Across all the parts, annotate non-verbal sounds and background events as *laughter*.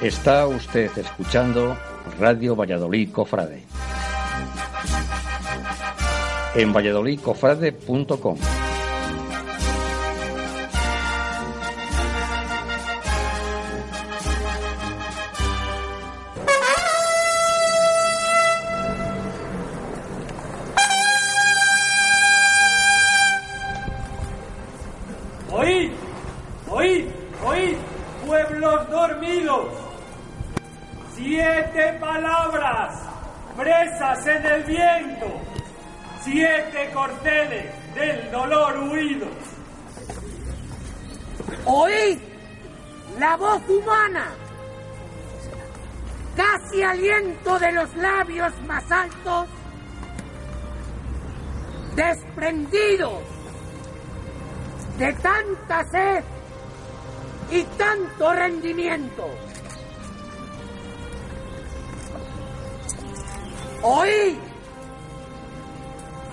Está usted escuchando Radio Valladolid Cofrade. En valladolidcofrade.com. los labios más altos, desprendidos de tanta sed y tanto rendimiento. Oíd,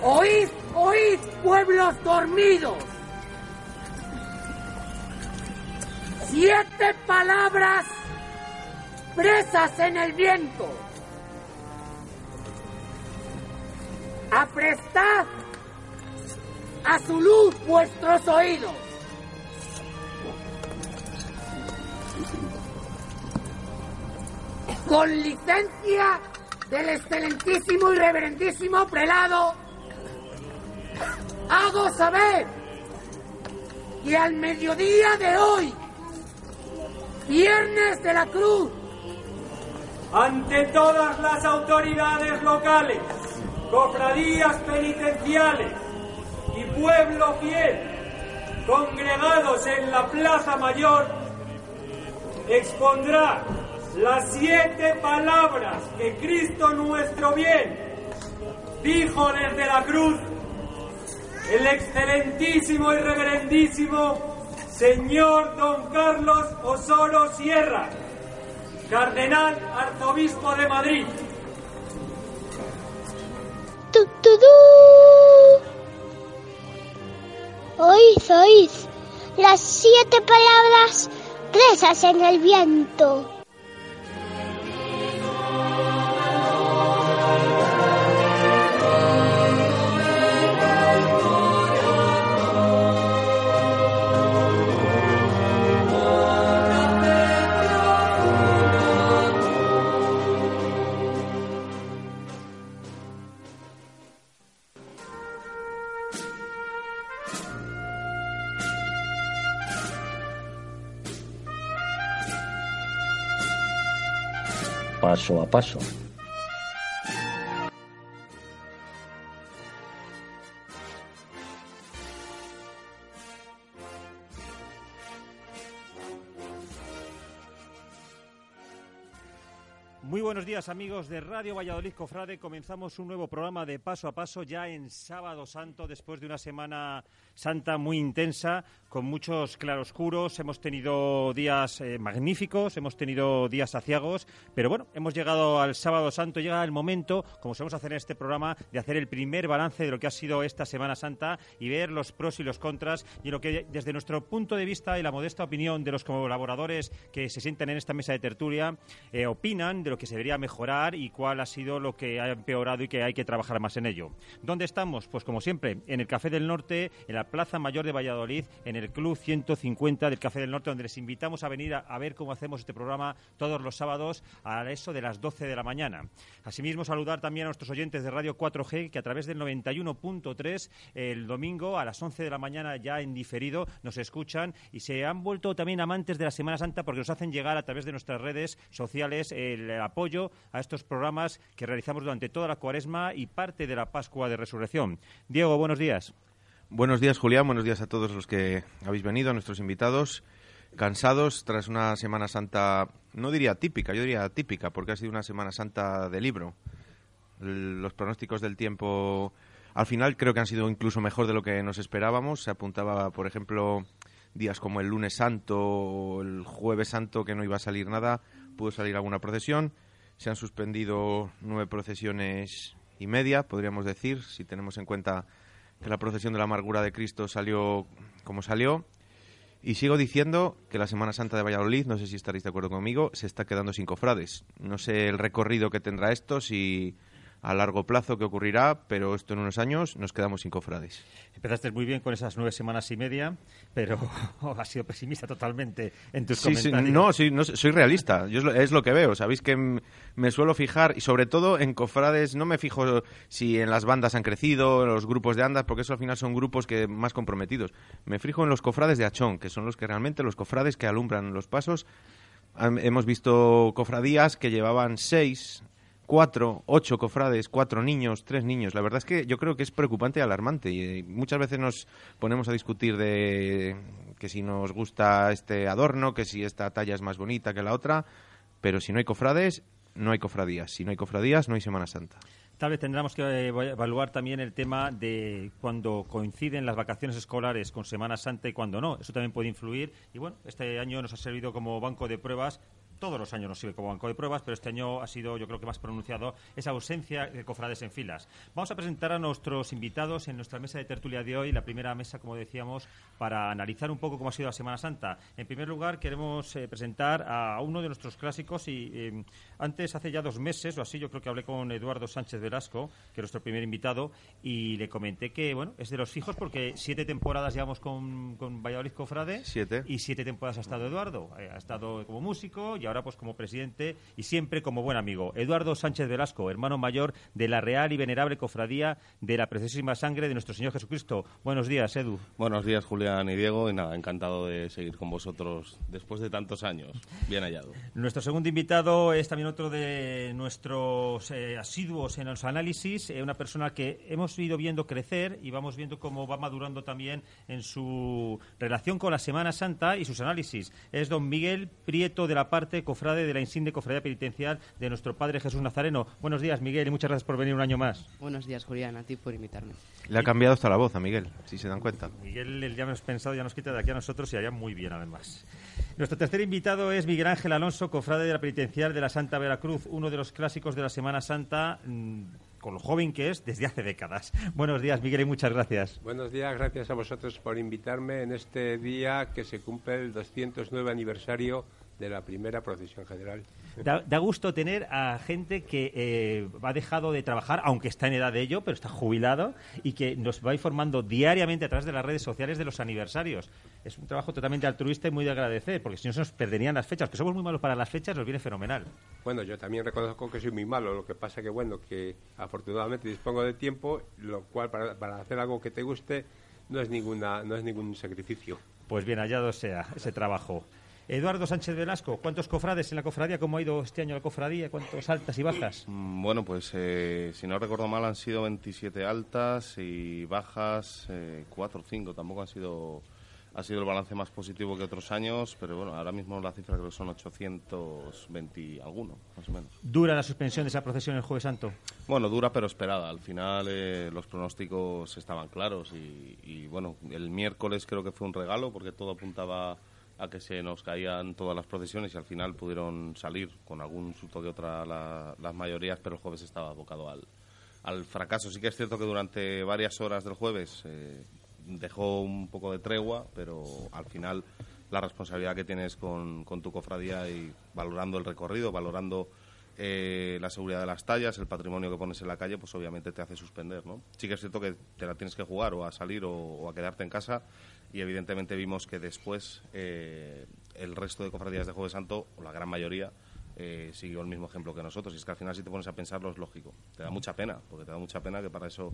oíd, oíd, pueblos dormidos. Siete palabras presas en el viento. Aprestad a su luz vuestros oídos. Con licencia del excelentísimo y reverendísimo prelado, hago saber que al mediodía de hoy, viernes de la cruz, Ante todas las autoridades locales, cofradías penitenciales y pueblo fiel congregados en la Plaza Mayor, expondrá las siete palabras que Cristo nuestro bien dijo desde la cruz el excelentísimo y reverendísimo señor don Carlos Osoro Sierra, cardenal arzobispo de Madrid. Tu, tu, tu. Oíd, oíd las siete palabras presas en el viento. Paso a paso. Muy buenos días amigos de Radio Valladolid Cofrade. Comenzamos un nuevo programa de Paso a Paso ya en Sábado Santo después de una semana santa muy intensa con muchos claroscuros. Hemos tenido días eh, magníficos, hemos tenido días aciagos, pero bueno, hemos llegado al Sábado Santo. Llega el momento, como solemos hacer en este programa, de hacer el primer balance de lo que ha sido esta Semana Santa y ver los pros y los contras y lo que desde nuestro punto de vista y la modesta opinión de los colaboradores que se sientan en esta mesa de tertulia eh, opinan de lo que se debería mejorar y cuál ha sido lo que ha empeorado y que hay que trabajar más en ello. ¿Dónde estamos? Pues como siempre, en el Café del Norte, en la Plaza Mayor de Valladolid, en el Club 150 del Café del Norte, donde les invitamos a venir a, ver cómo hacemos este programa todos los sábados a eso de las 12 de la mañana. Asimismo, saludar también a nuestros oyentes de Radio 4G que a través del 91.3 el domingo a las 11 de la mañana ya en diferido nos escuchan y se han vuelto también amantes de la Semana Santa porque nos hacen llegar a través de nuestras redes sociales el apoyo a estos programas que realizamos durante toda la cuaresma y parte de la Pascua de Resurrección. Diego, buenos días. Buenos días, Julián. Buenos días a todos los que habéis venido, a nuestros invitados. Cansados tras una Semana Santa, no diría típica, yo diría típica, porque ha sido una Semana Santa de libro. Los pronósticos del tiempo al final creo que han sido incluso mejor de lo que nos esperábamos. Se apuntaba, por ejemplo, días como el lunes santo o el jueves santo que no iba a salir nada. Pudo salir alguna procesión. Se han suspendido nueve procesiones y media, podríamos decir, si tenemos en cuenta que la procesión de la amargura de Cristo salió como salió. Y sigo diciendo que la Semana Santa de Valladolid, no sé si estaréis de acuerdo conmigo, se está quedando sin cofrades. No sé el recorrido que tendrá esto, si a largo plazo qué ocurrirá, pero esto en unos años nos quedamos sin cofrades. Empezaste muy bien con esas nueve semanas y media, pero *laughs* has sido pesimista totalmente en tus Sí, sí, comentarios. no, sí, no, soy realista. Yo es lo, es lo que veo. Sabéis que me suelo fijar, y sobre todo en cofrades, no me fijo si en las bandas han crecido, en los grupos de andas, porque eso al final son grupos que más comprometidos. Me fijo en los cofrades de Achón, que son los que realmente, los cofrades que alumbran los pasos. Hemos visto cofradías que llevaban seis, cuatro, ocho cofrades, cuatro niños, tres niños. La verdad es que yo creo que es preocupante y alarmante. Y eh, muchas veces nos ponemos a discutir de que si nos gusta este adorno, que si esta talla es más bonita que la otra, pero si no hay cofrades, no hay cofradías. Si no hay cofradías, no hay Semana Santa. Tal vez tendremos que eh, evaluar también el tema de cuando coinciden las vacaciones escolares con Semana Santa y cuando no. Eso también puede influir. Y bueno, este año nos ha servido como banco de pruebas. Todos los años nos sirve como banco de pruebas, pero este año ha sido, yo creo que más pronunciado, esa ausencia de cofrades en filas. Vamos a presentar a nuestros invitados en nuestra mesa de tertulia de hoy, la primera mesa, como decíamos, para analizar un poco cómo ha sido la Semana Santa. En primer lugar, queremos eh, presentar a uno de nuestros clásicos y eh, antes, hace ya dos meses o así, yo creo que hablé con Eduardo Sánchez Velasco, que es nuestro primer invitado, y le comenté que, bueno, es de los fijos porque siete temporadas llevamos con, con Valladolid Cofrade. Siete. Y siete temporadas ha estado Eduardo. Eh, ha estado como músico y ahora pues como presidente y siempre como buen amigo. Eduardo Sánchez Velasco, hermano mayor de la Real y Venerable Cofradía de la Preciosísima Sangre de nuestro Señor Jesucristo. Buenos días, Edu. Buenos días, Julián y Diego. Y nada, encantado de seguir con vosotros después de tantos años. Bien hallado. Nuestro segundo invitado es también otro de nuestros eh, asiduos en los análisis, eh, una persona que hemos ido viendo crecer y vamos viendo cómo va madurando también en su relación con la Semana Santa y sus análisis. Es don Miguel Prieto de la parte cofrade de la insigne cofradía penitencial de nuestro Padre Jesús Nazareno. Buenos días, Miguel, y muchas gracias por venir un año más. Buenos días, Julián, a ti por invitarme. Le ha cambiado hasta la voz a Miguel, si se dan cuenta. Miguel, el ya hemos pensado, ya nos quita de aquí a nosotros y allá muy bien, además. Nuestro tercer invitado es Miguel Ángel Alonso, cofrade de la penitencial de la Santa Veracruz, uno de los clásicos de la Semana Santa, mm, con lo joven que es desde hace décadas. Buenos días, Miguel, y muchas gracias. Buenos días, gracias a vosotros por invitarme en este día que se cumple el 209 aniversario de la primera procesión general. Da, da gusto tener a gente que eh, ha dejado de trabajar, aunque está en edad de ello, pero está jubilado y que nos va informando diariamente a través de las redes sociales de los aniversarios. Es un trabajo totalmente altruista y muy de agradecer, porque si no se nos perderían las fechas, que somos muy malos para las fechas, nos viene fenomenal. Bueno, yo también reconozco que soy muy malo, lo que pasa que, bueno, que afortunadamente dispongo de tiempo, lo cual para, para hacer algo que te guste no es, ninguna, no es ningún sacrificio. Pues bien hallado sea ese trabajo. Eduardo Sánchez Velasco, ¿cuántos cofrades en la cofradía? ¿Cómo ha ido este año la cofradía? ¿Cuántos altas y bajas? Mm, Bueno, pues eh, si no recuerdo mal han sido 27 altas y bajas 4 o 5. Tampoco han sido ha sido el balance más positivo que otros años, pero bueno, ahora mismo la cifra creo que son 820 y alguno, más o menos. ¿Dura la suspensión de esa procesión el Jueves Santo? Bueno, dura pero esperada. Al final eh, los pronósticos estaban claros y, y, bueno, el miércoles creo que fue un regalo porque todo apuntaba a que se nos caían todas las procesiones y al final pudieron salir con algún susto que otra la- las mayorías, pero el jueves estaba abocado al, al fracaso. Sí que es cierto que durante varias horas del jueves eh, dejó un poco de tregua, pero al final la responsabilidad que tienes con, con tu cofradía y valorando el recorrido, valorando eh, la seguridad de las tallas, el patrimonio que pones en la calle, pues obviamente te hace suspender, ¿no? Sí que es cierto que te la tienes que jugar o a salir o a quedarte en casa y evidentemente vimos que después eh, el resto de cofradías de Jueves Santo, o la gran mayoría, eh, siguió el mismo ejemplo que nosotros. Y es que al final si te pones a pensarlo es lógico. Te da mucha pena, porque te da mucha pena que para eso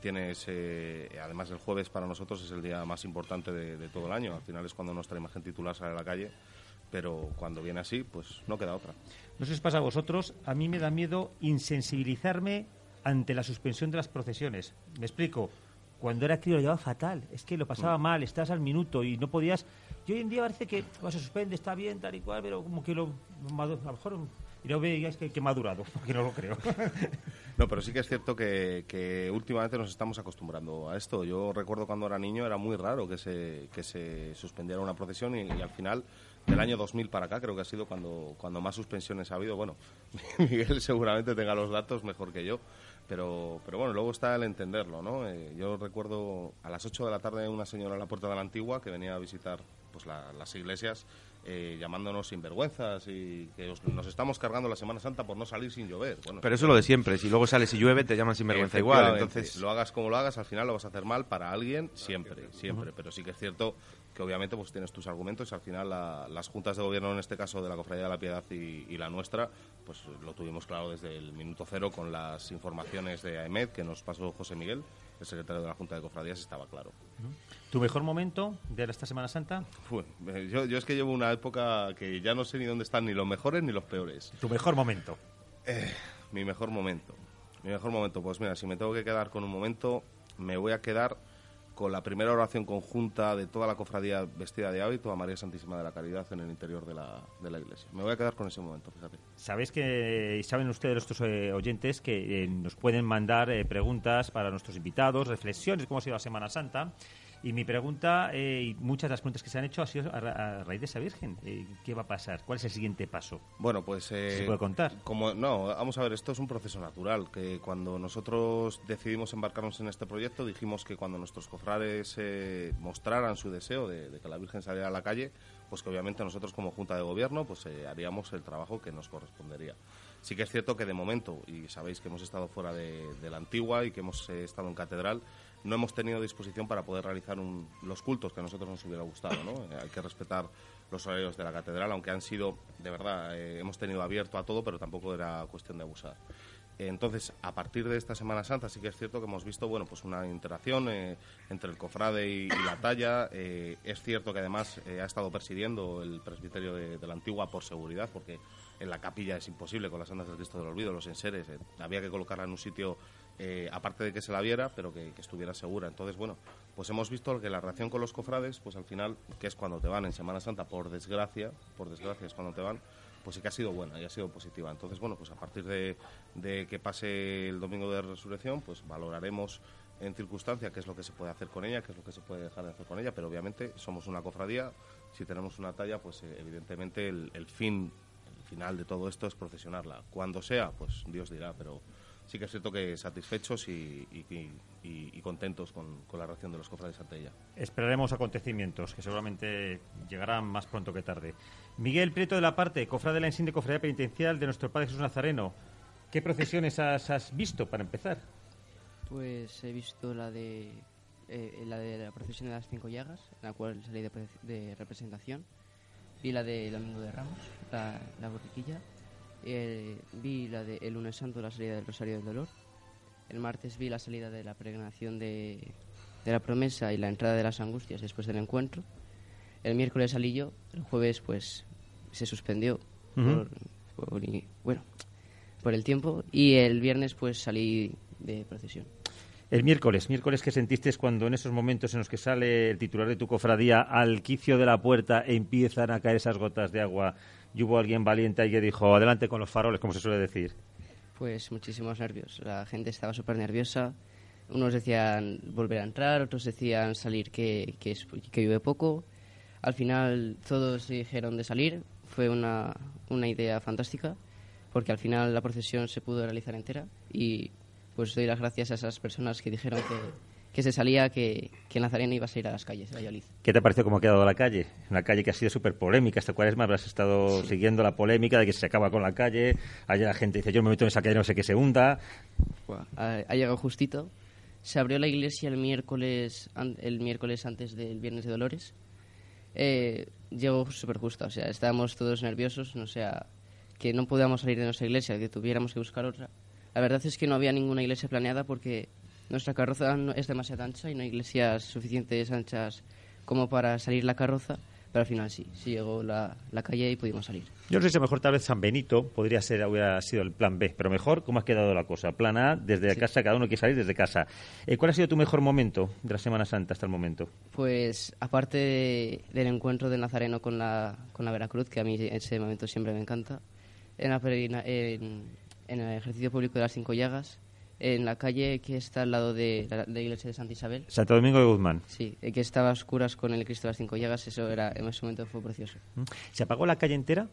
tienes, eh, además el jueves para nosotros es el día más importante de, de todo el año. Al final es cuando nuestra imagen titular sale a la calle, pero cuando viene así, pues no queda otra. No sé si os pasa a vosotros, a mí me da miedo insensibilizarme ante la suspensión de las procesiones. Me explico. Cuando era crío lo llevaba fatal, es que lo pasaba mal, estás al minuto y no podías... Y hoy en día parece que bueno, se suspende, está bien, tal y cual, pero como que lo... A lo mejor... Y no veáis que, que madurado, *laughs* porque no lo creo. *laughs* No, pero sí que es cierto que, que últimamente nos estamos acostumbrando a esto. Yo recuerdo cuando era niño era muy raro que se, que se suspendiera una procesión y, y al final del año 2000 para acá creo que ha sido cuando, cuando más suspensiones ha habido. Bueno, *laughs* Miguel seguramente tenga los datos mejor que yo, pero, pero bueno, luego está el entenderlo, ¿no? Eh, yo recuerdo a las 8 de la tarde una señora en la puerta de la antigua que venía a visitar pues las iglesias eh, llamándonos sinvergüenzas y que nos estamos cargando la Semana Santa por no salir sin llover. Bueno, Pero eso es lo de siempre. Si luego sales y llueve, te llaman sinvergüenza igual. Entonces, lo hagas como lo hagas, al final lo vas a hacer mal para alguien siempre, siempre. Pero sí que es cierto que obviamente pues tienes tus argumentos y al final las juntas de gobierno, en este caso de la Cofradía de la Piedad y, la nuestra, pues lo tuvimos claro desde el minuto cero con las informaciones de AEMED que nos pasó José Miguel, el secretario de la Junta de Cofradías, estaba claro. ¿Tu mejor momento de esta Semana Santa? Eh, yo, yo, es que llevo una época que ya no sé ni dónde están ni los mejores ni los peores. ¿Tu mejor momento? Eh, mi mejor momento. Mi mejor momento, pues mira, si me tengo que quedar con un momento, me voy a quedar con la primera oración conjunta de toda la cofradía vestida de hábito a María Santísima de la Caridad en el interior de la, de la iglesia. Me voy a quedar con ese momento, fíjate. Sabéis que, saben ustedes, nuestros eh, oyentes, que nos pueden mandar preguntas para nuestros invitados, reflexiones, cómo ha sido la Semana Santa. Y mi pregunta, eh, y muchas de las preguntas que se han hecho, ha sido a, raíz de esa Virgen. Eh, ¿Qué va a pasar? ¿Cuál es el siguiente paso? Bueno, pues... ¿Se puede contar? Como, no, vamos a ver, esto es un proceso natural, que cuando nosotros decidimos embarcarnos en este proyecto, dijimos que cuando nuestros cofrades mostraran su deseo de, que la Virgen saliera a la calle, pues que obviamente nosotros como Junta de Gobierno pues haríamos el trabajo que nos correspondería. Sí que es cierto que de momento, y sabéis que hemos estado fuera de, de la antigua y que hemos estado en catedral, no hemos tenido disposición para poder realizar los cultos que a nosotros nos hubiera gustado. ¿no? Eh, hay que respetar los horarios de la catedral, aunque han sido, de verdad, eh, hemos tenido abierto a todo, pero tampoco era cuestión de abusar. Entonces, a partir de esta Semana Santa sí que es cierto que hemos visto bueno, pues una interacción eh, entre el cofrade y, la talla. es cierto que además ha estado presidiendo el presbiterio de, la Antigua por seguridad, porque en la capilla es imposible con las andas del Cristo del Olvido, los enseres. había que colocarla en un sitio eh, aparte de que se la viera, pero que, estuviera segura. Entonces, bueno, pues hemos visto que la reacción con los cofrades, pues al final, que es cuando te van en Semana Santa, por desgracia, por desgracia es cuando te van, pues sí que ha sido buena y ha sido positiva. Entonces, bueno, pues a partir de, que pase el domingo de resurrección, pues valoraremos en circunstancia qué es lo que se puede hacer con ella, qué es lo que se puede dejar de hacer con ella, pero obviamente somos una cofradía, si tenemos una talla, pues eh, evidentemente el, el fin, el final de todo esto es procesionarla. Cuando sea, pues Dios dirá, pero sí que es cierto que satisfechos y, contentos con, la reacción de los cofrades ante ella. Esperaremos acontecimientos que seguramente llegarán más pronto que tarde. Miguel Prieto de la Parte, cofrade de la insigne cofradía penitencial de nuestro Padre Jesús Nazareno. ¿Qué procesiones has, visto para empezar? Pues he visto la de eh, la de la procesión de las cinco llagas, en la cual salí de, representación. Vi la de Domingo de Ramos, la, la borriquilla eh, vi la de, el lunes santo la salida del Rosario del Dolor. El martes vi la salida de la pregnación de, de la promesa y la entrada de las angustias después del encuentro. El miércoles salí yo, el jueves pues se suspendió por, bueno, por el tiempo y el viernes pues salí de procesión. El miércoles, miércoles que sentiste cuando en esos momentos en los que sale el titular de tu cofradía al quicio de la puerta empiezan a caer esas gotas de agua y hubo alguien valiente y que dijo, adelante con los faroles, como se suele decir? Pues muchísimos nervios. La gente estaba súper nerviosa. Unos decían volver a entrar, otros decían salir que, que, que llueve poco. Al final todos dijeron de salir. Fue una, una idea fantástica porque al final la procesión se pudo realizar entera y pues doy las gracias a esas personas que dijeron que, que se salía que, que Nazareno iba a salir a las calles de Valladolid. ¿Qué te ha parecido cómo ha quedado la calle? Una calle que ha sido súper polémica esta cuaresma, habrás estado siguiendo la polémica de que se acaba con la calle, allá la gente dice yo me meto en esa calle no sé qué se hunda. ha, llegado justito. Se abrió la iglesia el miércoles, el miércoles antes del Viernes de Dolores. Eh, llegó súper justo, o sea, estábamos todos nerviosos, no sea, que no podíamos salir de nuestra iglesia, que tuviéramos que buscar otra. La verdad es que no había ninguna iglesia planeada porque nuestra carroza es demasiado ancha y no hay iglesias suficientes anchas como para salir la carroza, pero al final sí, sí llegó la, la calle y pudimos salir. Yo no sé si mejor tal vez San Benito podría ser, hubiera sido el plan B, pero mejor, ¿cómo ha quedado la cosa? Plan A, desde casa, cada uno quiere salir desde casa. Eh, ¿Cuál ha sido tu mejor momento de la Semana Santa hasta el momento? Pues, aparte del encuentro de Nazareno con la, con la Veracruz, que a mí ese momento siempre me encanta, en, en, en el ejercicio público de las cinco llagas, en la calle que está al lado de la, iglesia de Santa Isabel. Santo Domingo de Guzmán. Sí, que estaba a oscuras con el Cristo de las Cinco Llagas, eso era, en ese momento fue precioso. ¿Se apagó la calle entera?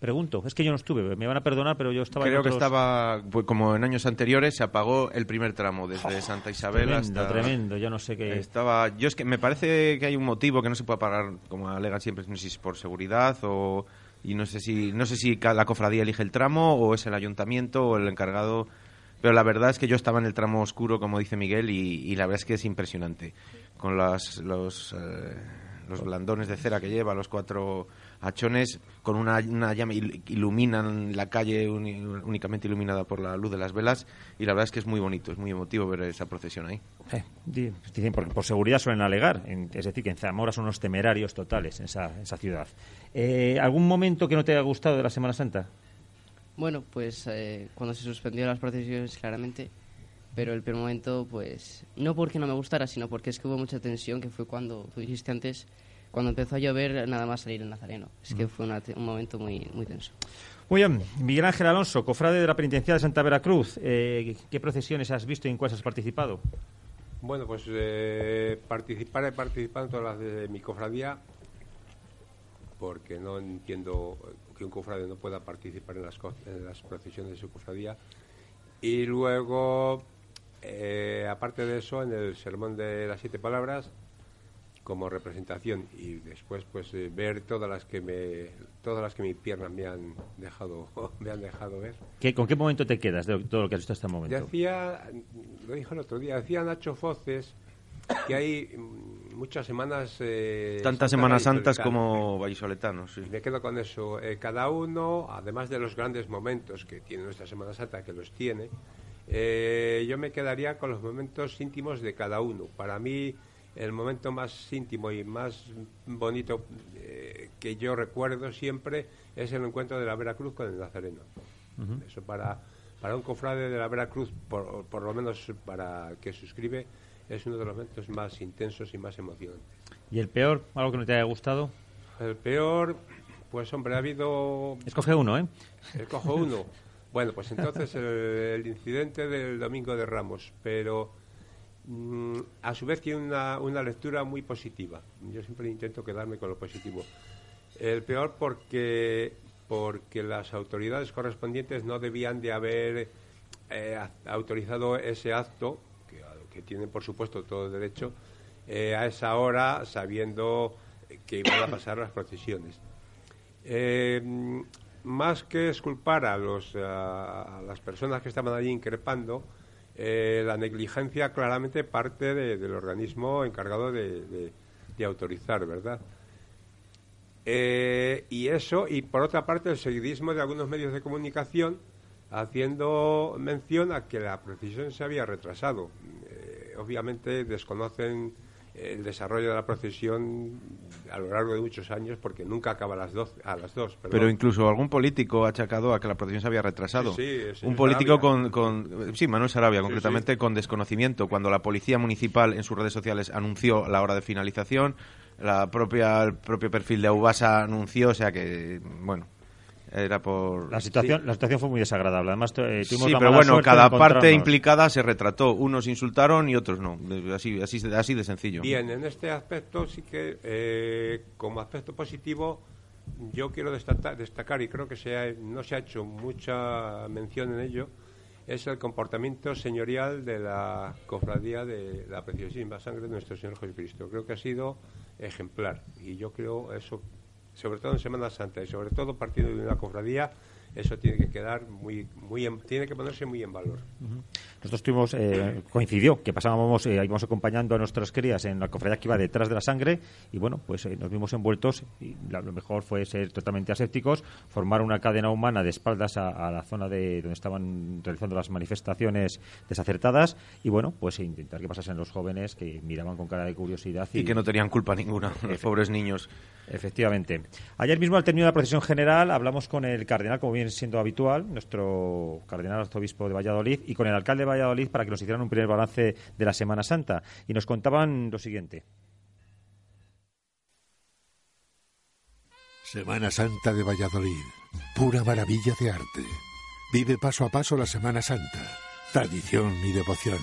Pregunto, es que yo no estuve, me van a perdonar, pero yo estaba Creo en que otros- estaba, pues, como en años anteriores, se apagó el primer tramo desde Santa Isabel Tremendo, hasta... tremendo, yo no sé qué... Estaba, yo es que me parece que hay un motivo que no se puede apagar, como alegan siempre, no sé si es por seguridad o y no sé si no sé si la cofradía elige el tramo o es el ayuntamiento o el encargado, pero la verdad es que yo estaba en el tramo oscuro, como dice Miguel, y, y la verdad es que es impresionante. Con las, los eh, los blandones de cera que lleva, los cuatro hachones, con una, una llama il- iluminan la calle únicamente iluminada por la luz de las velas y la verdad es que es muy bonito, es muy emotivo ver esa procesión ahí. Eh, di- dicen por, por seguridad suelen alegar, en- es decir, que en Zamora son unos temerarios totales en esa, esa ciudad. Eh, ¿Algún momento que no te haya gustado de la Semana Santa? Bueno, pues eh, cuando se suspendió las procesiones, claramente. Pero el peor momento, pues, no porque no me gustara, sino porque es que hubo mucha tensión, que fue cuando, tú dijiste antes, cuando empezó a llover, nada más salir el Nazareno. Es que fue una te- un momento muy, muy tenso. Muy bien, Miguel Ángel Alonso, cofrade de la Penitenciaria de Santa Veracruz. Eh, ¿Qué procesiones has visto y en cuáles has participado? Bueno, pues eh, participar he participado en todas las de mi cofradía porque no entiendo que un cofrade no pueda participar en las, co- en las procesiones de su cofradía. Y luego, eh, aparte de eso, en el sermón de las siete palabras, como representación y después pues eh, ver todas las que me todas las que mis piernas me han dejado *laughs* me han dejado ver ¿Qué- ¿Con qué momento te quedas de todo lo que has visto hasta el momento? Decía, lo dijo el otro día, decía Nacho Foces que hay mm, muchas semanas... eh, Tantas Semanas Santas como vallisoletanos, sí. Me quedo con eso. Eh, cada uno, además de los grandes momentos que tiene nuestra Semana Santa, que los tiene, eh, yo me quedaría con los momentos íntimos de cada uno. Para mí, el momento más íntimo y más bonito eh, que yo recuerdo siempre es el encuentro de la Veracruz con el Nazareno. Eso para, para un cofrade de la Veracruz, por, por lo menos para el que suscribe, es uno de los momentos más intensos y más emocionantes. ¿Y el peor? ¿Algo que no te haya gustado? El peor, pues hombre, ha habido... Escoge uno, ¿eh? Escojo uno. *laughs* Bueno, pues entonces el, el incidente del Domingo de Ramos, pero mm, a su vez tiene una, una lectura muy positiva. Yo siempre intento quedarme con lo positivo. El peor porque, porque las autoridades correspondientes no debían de haber eh, autorizado ese acto, que, que tienen por supuesto todo derecho, eh, a esa hora sabiendo que iban a pasar las procesiones. Eh, más que esculpar a, los, a las personas que estaban allí increpando, eh, la negligencia claramente parte de- del organismo encargado de, autorizar, ¿verdad? Eh, y eso, y por otra parte, el seguidismo de algunos medios de comunicación haciendo mención a que la procesión se había retrasado. Eh, obviamente desconocen el desarrollo de la procesión a lo largo de muchos años porque nunca acaba a las, doce- a las dos. perdón. Pero incluso algún político ha achacado a que la procesión se había retrasado. Sí, Un político Sarabia. con, con- Sí, Manuel Sarabia, Sí, concretamente con desconocimiento. Cuando la policía municipal en sus redes sociales anunció la hora de finalización, la propia, el propio perfil de Aubasa anunció, o sea que, bueno, era por... La situación, la situación fue muy desagradable. Además, eh, tuvimos Sí, la pero mala bueno, cada parte implicada se retrató. Unos insultaron y otros no. Así, así, así de sencillo. Bien, en este aspecto sí que, eh, como aspecto positivo, yo quiero destacar, destacar y creo que se ha- no se ha hecho mucha mención en ello, es el comportamiento señorial de la cofradía de la preciosísima sangre de nuestro Señor Jesucristo. Creo que ha sido ejemplar y yo creo eso, sobre todo en Semana Santa y sobre todo partiendo de una cofradía, eso tiene que quedar muy, muy, en- tiene que ponerse muy en valor. Nosotros tuvimos, eh, coincidió que pasábamos, eh, íbamos acompañando a nuestras crías en la cofradía que iba detrás de la sangre y bueno, pues eh, nos vimos envueltos y la- lo mejor fue ser totalmente asépticos, formar una cadena humana de espaldas a, a la zona de donde estaban realizando las manifestaciones desacertadas y bueno, pues intentar que pasasen los jóvenes que miraban con cara de curiosidad y, Y que no tenían culpa ninguna, los pobres niños. Efectivamente. Ayer mismo, al término de la procesión general, hablamos con el cardenal, como siendo habitual, nuestro cardenal arzobispo de Valladolid, y con el alcalde de Valladolid para que nos hicieran un primer balance de la Semana Santa. Y nos contaban lo siguiente. Semana Santa de Valladolid. Pura maravilla de arte. Vive paso a paso la Semana Santa. Tradición y devoción.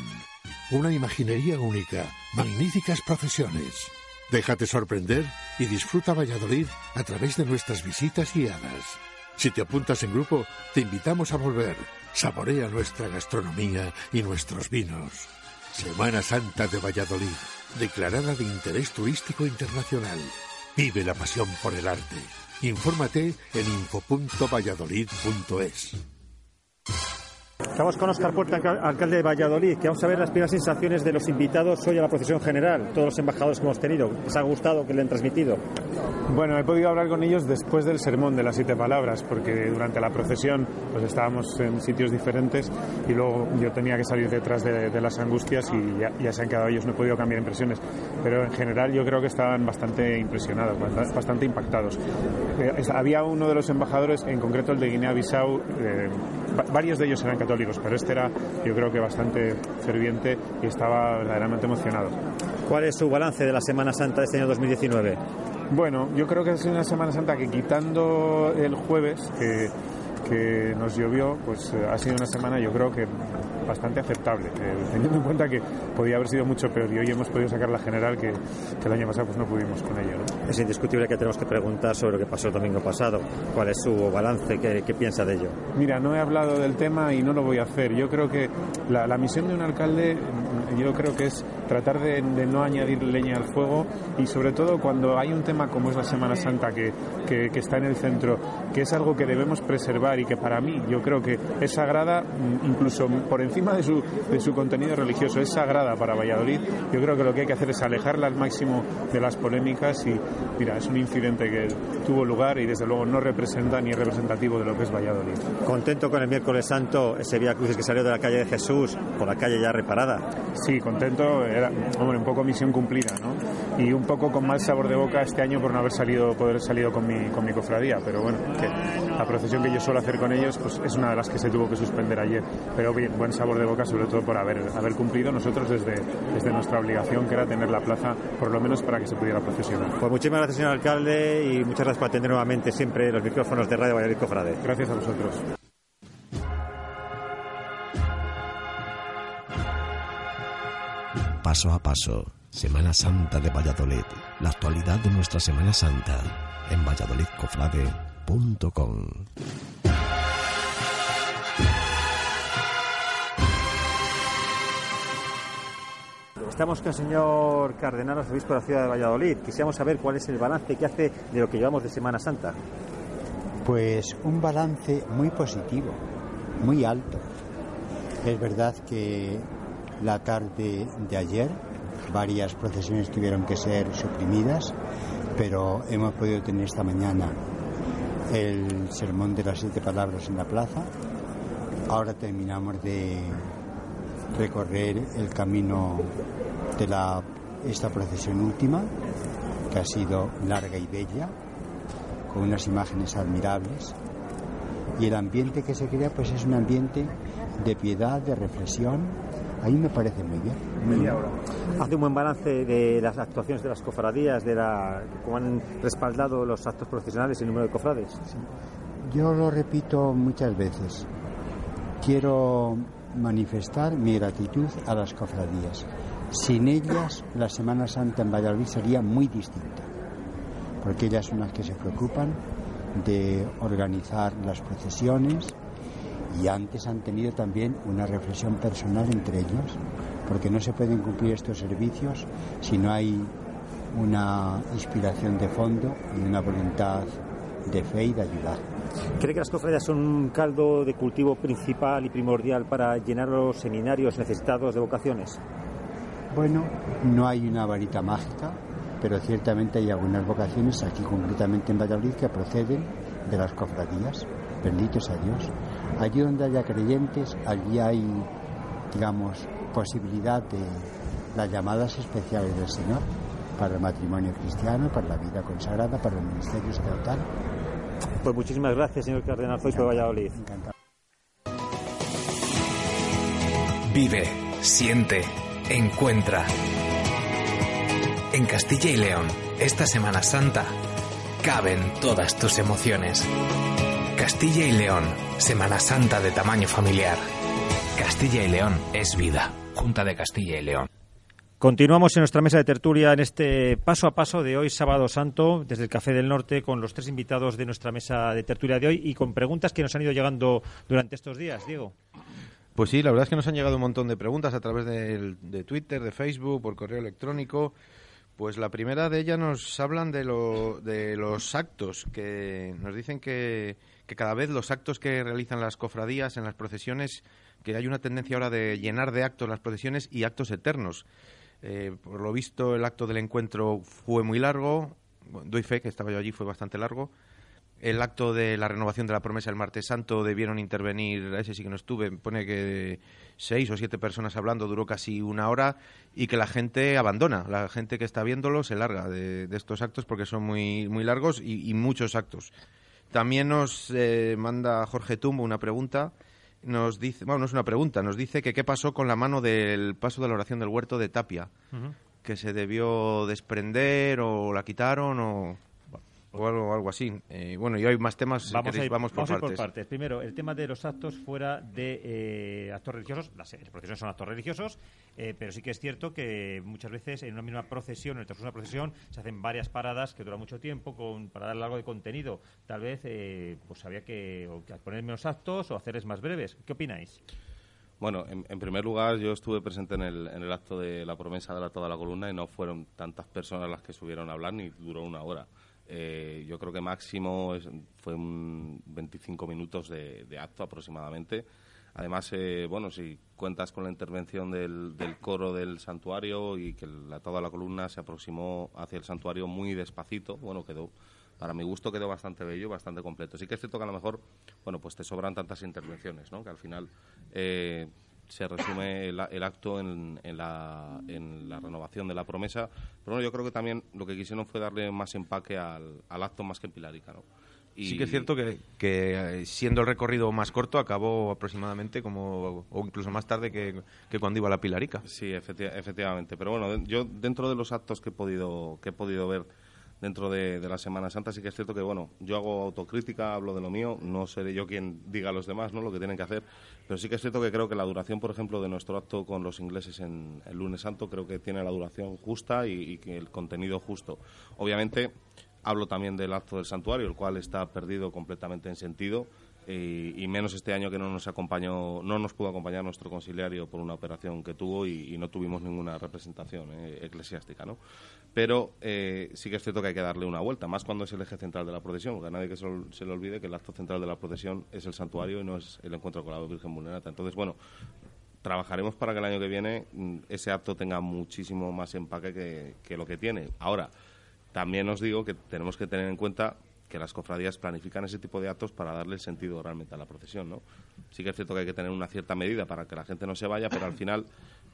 Una imaginería única. Magníficas procesiones. Déjate sorprender y disfruta Valladolid a través de nuestras visitas guiadas. Si te apuntas en grupo, te invitamos a volver. Saborea nuestra gastronomía y nuestros vinos. Semana Santa de Valladolid, declarada de interés turístico internacional. Vive la pasión por el arte. Infórmate en info.valladolid.es. Estamos con Oscar Puerta, alcalde de Valladolid, que vamos a ver las primeras sensaciones de los invitados hoy a la procesión general, todos los embajadores que hemos tenido. ¿Les ha gustado que le han transmitido? Bueno, he podido hablar con ellos después del sermón de las siete palabras, porque durante la procesión pues estábamos en sitios diferentes y luego yo tenía que salir detrás de, las angustias y ya, se han quedado ellos, no he podido cambiar impresiones. Pero en general yo creo que estaban bastante impresionados, bastante impactados. Eh, había uno de los embajadores, en concreto el de Guinea-Bissau, eh, varios de ellos eran católicos, pero este era yo creo que bastante ferviente y estaba verdaderamente emocionado. ¿Cuál es su balance de la Semana Santa de este año 2019? Bueno, yo creo que es una Semana Santa que quitando el jueves, que, que nos llovió, pues eh, ha sido una semana yo creo que bastante aceptable, eh, teniendo en cuenta que podía haber sido mucho peor y hoy hemos podido sacar la general que, el año pasado pues no pudimos con ello. Es indiscutible que tenemos que preguntar sobre lo que pasó el domingo pasado. ¿Cuál es su balance? ¿Qué, qué piensa de ello? Mira, no he hablado del tema y no lo voy a hacer. Yo creo que la, la misión de un alcalde, yo creo que es tratar de, no añadir leña al fuego y sobre todo cuando hay un tema como es la Semana Santa que, que, que está en el centro, que es algo que debemos preservar y que para mí yo creo que es sagrada, mm, incluso por encima de su, de su contenido religioso, es sagrada para Valladolid. Yo creo que lo que hay que hacer es alejarla al máximo de las polémicas y, mira, es un incidente que tuvo lugar y desde luego no representa ni es representativo de lo que es Valladolid. ¿Contento con el miércoles santo, ese Vía Crucis que salió de la calle de Jesús, por la calle ya reparada? Sí, contento, un poco misión cumplida, ¿no? Y un poco con mal sabor de boca este año por no haber salido, poder salido con mi, con mi cofradía, pero bueno, que la procesión que yo suelo hacer con ellos pues es una de las que se tuvo que suspender ayer, pero bien, buen sabor de boca sobre todo por haber, haber cumplido nosotros desde, desde nuestra obligación que era tener la plaza por lo menos para que se pudiera procesionar. Pues muchísimas gracias señor alcalde y muchas gracias por atender nuevamente siempre los micrófonos de Radio Valladolid Cofrade. Gracias a vosotros. Paso a paso, Semana Santa de Valladolid, la actualidad de nuestra Semana Santa en valladolidcofrade.com. Estamos con el señor Cardenal, obispo de la ciudad de Valladolid. Quisiéramos saber cuál es el balance que hace de lo que llevamos de Semana Santa. Pues un balance muy positivo, muy alto. Es verdad que la tarde de ayer varias procesiones tuvieron que ser suprimidas, pero hemos podido tener esta mañana el sermón de las siete palabras en la plaza. Ahora terminamos de recorrer el camino de la, esta procesión última, que ha sido larga y bella, con unas imágenes admirables. Y el ambiente que se crea, pues es un ambiente de piedad, de reflexión. A mí me parece muy bien. Media hora. Hace un buen balance de las actuaciones de las cofradías, de la, cómo han respaldado los actos profesionales y el número de cofrades. Yo lo repito muchas veces. Quiero manifestar mi gratitud a las cofradías. Sin ellas, la Semana Santa en Valladolid sería muy distinta, porque ellas son las que se preocupan de organizar las procesiones y antes han tenido también una reflexión personal entre ellos, porque no se pueden cumplir estos servicios si no hay una inspiración de fondo y una voluntad de fe y de ayudar. ¿Cree que las cofradías son un caldo de cultivo principal y primordial para llenar los seminarios necesitados de vocaciones? Bueno, no hay una varita mágica, pero ciertamente hay algunas vocaciones, aquí concretamente en Valladolid, que proceden de las cofradías. Benditos a Dios. Allí donde haya creyentes, allí hay, digamos, posibilidad de las llamadas especiales del Señor para el matrimonio cristiano, para la vida consagrada, para el ministerio estatal. Pues muchísimas gracias, señor Cardenal Foix, por Valladolid. Vive, siente, encuentra. En Castilla y León, esta Semana Santa, caben todas tus emociones. Castilla y León, Semana Santa de tamaño familiar. Castilla y León es vida. Junta de Castilla y León. Continuamos en nuestra mesa de tertulia en este paso a paso de hoy, sábado santo, desde el Café del Norte, con los tres invitados de nuestra mesa de tertulia de hoy y con preguntas que nos han ido llegando durante estos días, Diego. Pues sí, la verdad es que nos han llegado un montón de preguntas a través de, de Twitter, de Facebook, por correo electrónico. Pues la primera de ellas nos hablan de, lo, de los actos, que nos dicen que, que cada vez los actos que realizan las cofradías en las procesiones, que hay una tendencia ahora de llenar de actos las procesiones y actos eternos. Eh, por lo visto, el acto del encuentro fue muy largo. doy fe que estaba yo allí, fue bastante largo. El acto de la renovación de la promesa el martes santo debieron intervenir, ese sí que no estuve, pone que seis o siete personas hablando, duró casi una hora y que la gente abandona, la gente que está viéndolo se larga de, estos actos porque son muy, muy largos y, muchos actos. También nos eh, manda Jorge Tumbo una pregunta. Nos dice, bueno, no es una pregunta, nos dice que qué pasó con la mano del paso de la oración del huerto de Tapia, que se debió desprender o la quitaron o o algo, algo así. Eh, bueno, y hay más temas. Vamos, a ir, vamos, por, partes. Primero, el tema de los actos fuera de eh, actos religiosos. Las, procesiones son actos religiosos, eh, pero sí que es cierto que muchas veces en una misma procesión, en una procesión, se hacen varias paradas que duran mucho tiempo con, para dar algo de contenido. Tal vez pues había que, poner menos actos o hacerles más breves. ¿Qué opináis? Bueno, en, primer lugar, yo estuve presente en el, en el acto de la promesa de la, toda la columna y no fueron tantas personas las que subieron a hablar ni duró una hora. Eh, yo creo que máximo fue un 25 minutos de, acto aproximadamente. Además, eh, bueno, si cuentas con la intervención del, coro del santuario y que la, toda la columna se aproximó hacia el santuario muy despacito, bueno, quedó, para mi gusto quedó bastante bello, bastante completo. Sí que es cierto que a lo mejor, bueno, pues te sobran tantas intervenciones, ¿no? Que al final eh, se resume el, acto en, la, renovación de la promesa. Pero bueno, yo creo que también lo que quisieron fue darle más empaque al, acto más que en Pilarica, ¿no? Y... Sí que es cierto que, que, eh, siendo el recorrido más corto acabó aproximadamente como o incluso más tarde que, cuando iba a la Pilarica. Sí, efectivamente. Pero bueno, yo dentro de los actos que he podido que he podido ver dentro de, la Semana Santa. Sí que es cierto que, bueno, yo hago autocrítica, hablo de lo mío, no seré yo quien diga a los demás ¿no? lo que tienen que hacer, pero sí que es cierto que creo que la duración, por ejemplo, de nuestro acto con los ingleses en el lunes santo, creo que tiene la duración justa y, que el contenido justo. Obviamente, hablo también del acto del santuario, el cual está perdido completamente en sentido. Y, menos este año que no nos acompañó, no nos pudo acompañar nuestro conciliario por una operación que tuvo y, no tuvimos ninguna representación eh, eclesiástica, ¿no? Pero eh, sí que es cierto que hay que darle una vuelta, más cuando es el eje central de la procesión, porque a nadie que se, le olvide que el acto central de la procesión es el santuario y no es el encuentro con la Virgen Vulnerata. Entonces, bueno, trabajaremos para que el año que viene mm, ese acto tenga muchísimo más empaque que, que lo que tiene. Ahora, también os digo que tenemos que tener en cuenta que las cofradías planifican ese tipo de actos para darle sentido realmente a la procesión, ¿no? Sí que es cierto que hay que tener una cierta medida para que la gente no se vaya, pero al final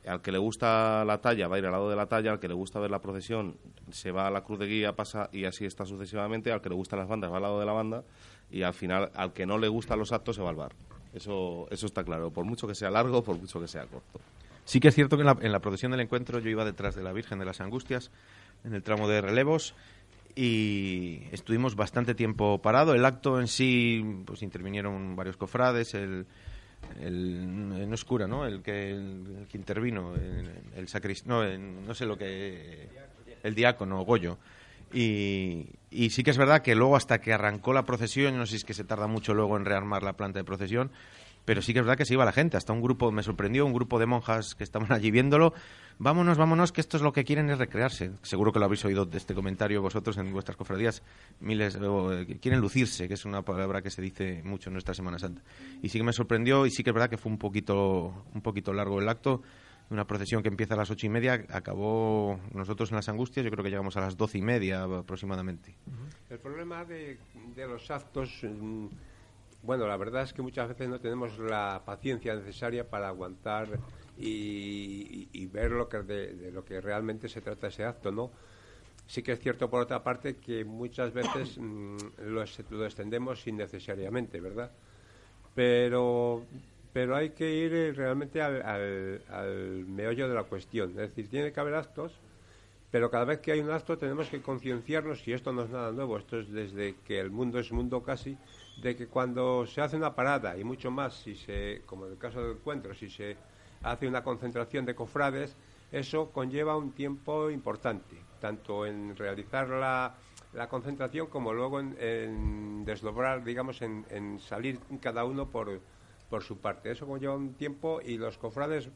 al que le gusta la talla va a ir al lado de la talla, al que le gusta ver la procesión se va a la cruz de guía, pasa y así está sucesivamente, al que le gustan las bandas va al lado de la banda y al final al que no le gustan los actos se va al bar. Eso, eso está claro, por mucho que sea largo, por mucho que sea corto. Sí que es cierto que en la, en la procesión del encuentro yo iba detrás de la Virgen de las Angustias, en el tramo de relevos, y estuvimos bastante tiempo parado. El acto en sí, pues intervinieron varios cofrades, el, el, no es cura, ¿no? El que, el, que intervino, el, el no, no sé lo que, el diácono, Goyo. Y, y, sí que es verdad que luego hasta que arrancó la procesión, no sé si es que se tarda mucho luego en rearmar la planta de procesión, pero sí que es verdad que se iba la gente. Hasta un grupo, me sorprendió, un grupo de monjas que estaban allí viéndolo. Vámonos, vámonos, que esto es lo que quieren es recrearse. Seguro que lo habéis oído de este comentario vosotros en vuestras cofradías. Miles, eh, quieren lucirse, que es una palabra que se dice mucho en nuestra Semana Santa. Y sí que me sorprendió y sí que es verdad que fue un poquito, un poquito largo el acto. Una procesión que empieza a las ocho y media, acabó nosotros en las angustias, yo creo que llegamos a las doce y media aproximadamente. El problema de, de los actos mm, bueno, la verdad es que muchas veces no tenemos la paciencia necesaria para aguantar y, ver lo que de, lo que realmente se trata ese acto, ¿no? Sí que es cierto, por otra parte, que muchas veces *coughs* mm, lo, extendemos innecesariamente, ¿verdad? Pero, pero hay que ir eh, realmente al, al meollo de la cuestión. Es decir, tiene que haber actos, pero cada vez que hay un acto tenemos que concienciarnos, y esto no es nada nuevo, esto es desde que el mundo es mundo casi, de que cuando se hace una parada, y mucho más, si se, como en el caso del encuentro, si se hace una concentración de cofrades, eso conlleva un tiempo importante, tanto en realizar la, la concentración como luego en, en desdobrar, digamos, en, en salir cada uno por, por su parte. Eso conlleva un tiempo y los cofrades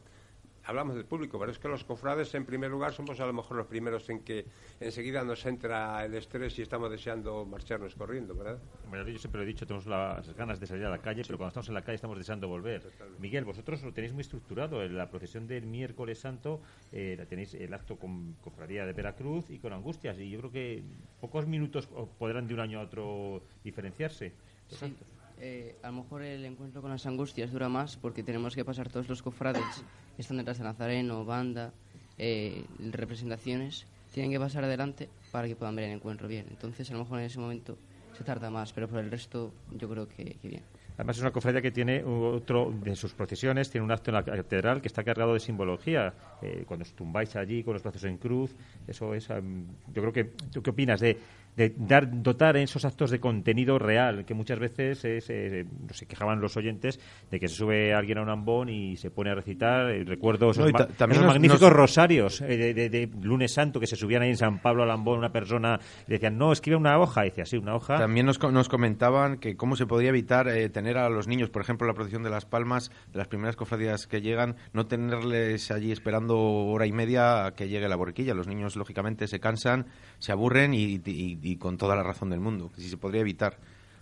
hablamos del público, pero es que los cofrades, en primer lugar, somos a lo mejor los primeros en que enseguida nos entra el estrés y estamos deseando marcharnos corriendo, ¿verdad? Bueno, yo siempre lo he dicho, tenemos las ganas de salir a la calle, pero cuando estamos en la calle estamos deseando volver. Miguel, vosotros lo tenéis muy estructurado. En la procesión del miércoles santo eh, la tenéis el acto con Cofradía de Veracruz y con Angustias, y yo creo que pocos minutos podrán de un año a otro diferenciarse. Sí. Eh, a lo mejor el encuentro con las angustias dura más porque tenemos que pasar todos los cofrades que están detrás de Nazareno, banda, eh, representaciones, tienen que pasar adelante para que puedan ver el encuentro bien. Entonces, a lo mejor en ese momento se tarda más, pero por el resto yo creo que, que bien. Además es una cofradía que tiene otro de sus procesiones, tiene un acto en la catedral que está cargado de simbología. Eh, cuando os tumbáis allí con los brazos en cruz, eso es, um, yo creo que, ¿tú qué opinas de de dar, dotar esos actos de contenido real, que muchas veces es, eh, se quejaban los oyentes de que se sube alguien a un ambón y se pone a recitar. Eh, recuerdo esos, magníficos rosarios eh, de, lunes santo que se subían ahí en San Pablo al ambón una persona y decían, no, escribe una hoja. Y decía, sí, una hoja. También nos, nos comentaban que cómo se podía evitar tener a los niños, por ejemplo, la procesión de las palmas, de las primeras cofradías que llegan, no tenerles allí esperando hora y media a que llegue la borriquilla. Los niños, lógicamente, se cansan, se aburren y y con toda la razón del mundo, si se podría evitar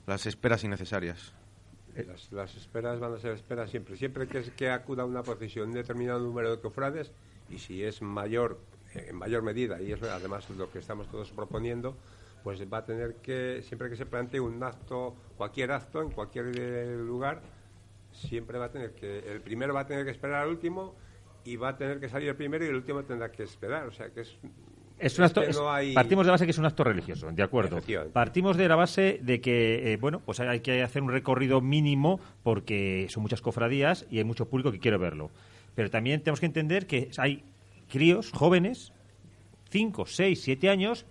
las esperas innecesarias. Eh, las, esperas van a ser esperas siempre. Siempre que, que acuda una procesión un determinado número de cofrades, y si es mayor, en mayor medida, y es además lo que estamos todos proponiendo, pues va a tener que, siempre que se plantee un acto, cualquier acto, en cualquier eh, lugar, siempre va a tener que, el primero va a tener que esperar al último, y va a tener que salir el primero y el último tendrá que esperar. O sea que es es un acto, Partimos de la base que es un acto religioso, de acuerdo. Partimos de la base de que, eh, bueno, pues hay que hacer un recorrido mínimo porque son muchas cofradías y hay mucho público que quiere verlo. Pero también tenemos que entender que hay críos jóvenes, 5, 6, 7 años,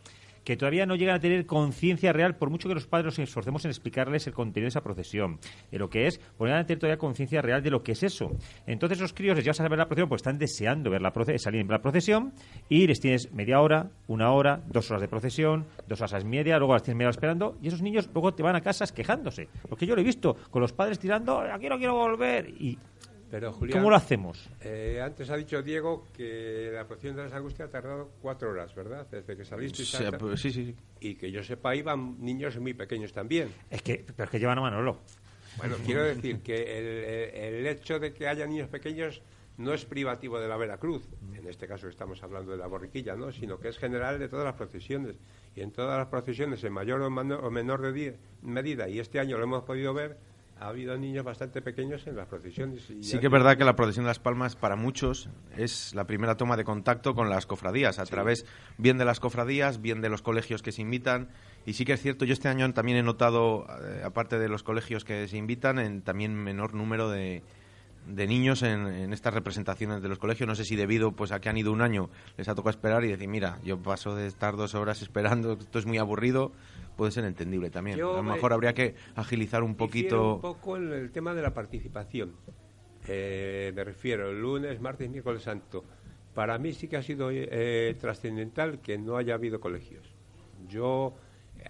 que todavía no llegan a tener conciencia real, por mucho que los padres nos esforcemos en explicarles el contenido de esa procesión, de lo que es, no a tener todavía conciencia real de lo que es eso. Entonces los críos les llevas a ver la procesión, pues están deseando ver la salir en la procesión y les tienes media hora, una hora, dos horas de procesión, dos horas y media, luego las tienes media hora esperando y esos niños luego te van a casas quejándose. Porque yo lo he visto, con los padres tirando, aquí no quiero volver y pero, ¿Cómo lo hacemos? Eh, antes ha dicho Diego que la procesión de las angustias ha tardado cuatro horas, ¿verdad? Desde que saliste sí, pues, sí, sí, Y que yo sepa, iban niños muy pequeños también. Es que, pero es que llevan a Manolo. Bueno, *laughs* quiero decir que el, el, hecho de que haya niños pequeños no es privativo de la Veracruz, en este caso estamos hablando de la borriquilla, ¿no? sino que es general de todas las procesiones. Y en todas las procesiones, en mayor o, menor medida, y este año lo hemos podido ver, ha habido niños bastante pequeños en las procesiones. sí que es verdad que la procesión de las palmas para muchos es la primera toma de contacto con las cofradías, a través bien de las cofradías, bien de los colegios que se invitan. Y sí que es cierto, yo este año también he notado, eh, aparte de los colegios que se invitan, en también menor número de, de niños en, estas representaciones de los colegios. No sé si debido pues a que han ido un año les ha tocado esperar y decir, mira, yo paso de estar dos horas esperando, esto es muy aburrido, puede ser entendible también. a lo mejor habría que agilizar un poquito. Un poco en el tema de la participación. Eh, me refiero, lunes, martes, miércoles santo. Para mí sí que ha sido eh, trascendental que no haya habido colegios. Yo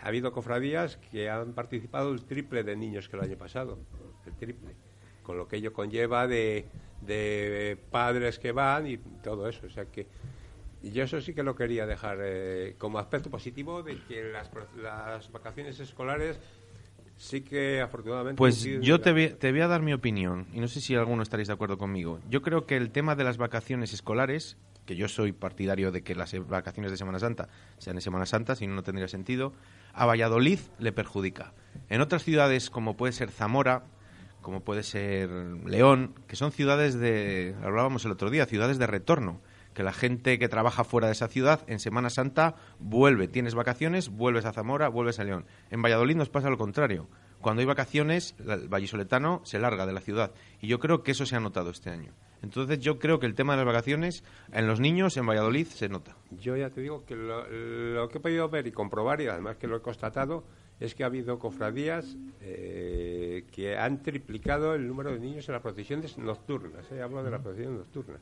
ha habido cofradías que han participado el triple de niños que el año pasado, el triple, con lo que ello conlleva de, de padres que van y todo eso. O sea que yo eso sí que lo quería dejar eh, como aspecto positivo de que las, las, vacaciones escolares sí que afortunadamente... Pues yo te voy, te voy, a dar mi opinión y no sé si alguno estaréis de acuerdo conmigo. Yo creo que el tema de las vacaciones escolares, que yo soy partidario de que las vacaciones de Semana Santa sean de Semana Santa, si no, no tendría sentido, a Valladolid le perjudica. En otras ciudades como puede ser Zamora, como puede ser León, que son ciudades de, hablábamos el otro día, ciudades de retorno que la gente que trabaja fuera de esa ciudad en Semana Santa vuelve, tienes vacaciones, vuelves a Zamora, vuelves a León. En Valladolid nos pasa lo contrario. Cuando hay vacaciones, el vallisoletano se larga de la ciudad. Y yo creo que eso se ha notado este año. Entonces yo creo que el tema de las vacaciones en los niños en Valladolid se nota. Yo ya te digo que lo, que he podido ver y comprobar, y además que lo he constatado, es que ha habido cofradías eh, que han triplicado el número de niños en las procesiones nocturnas. ¿eh? Hablo de las procesiones nocturnas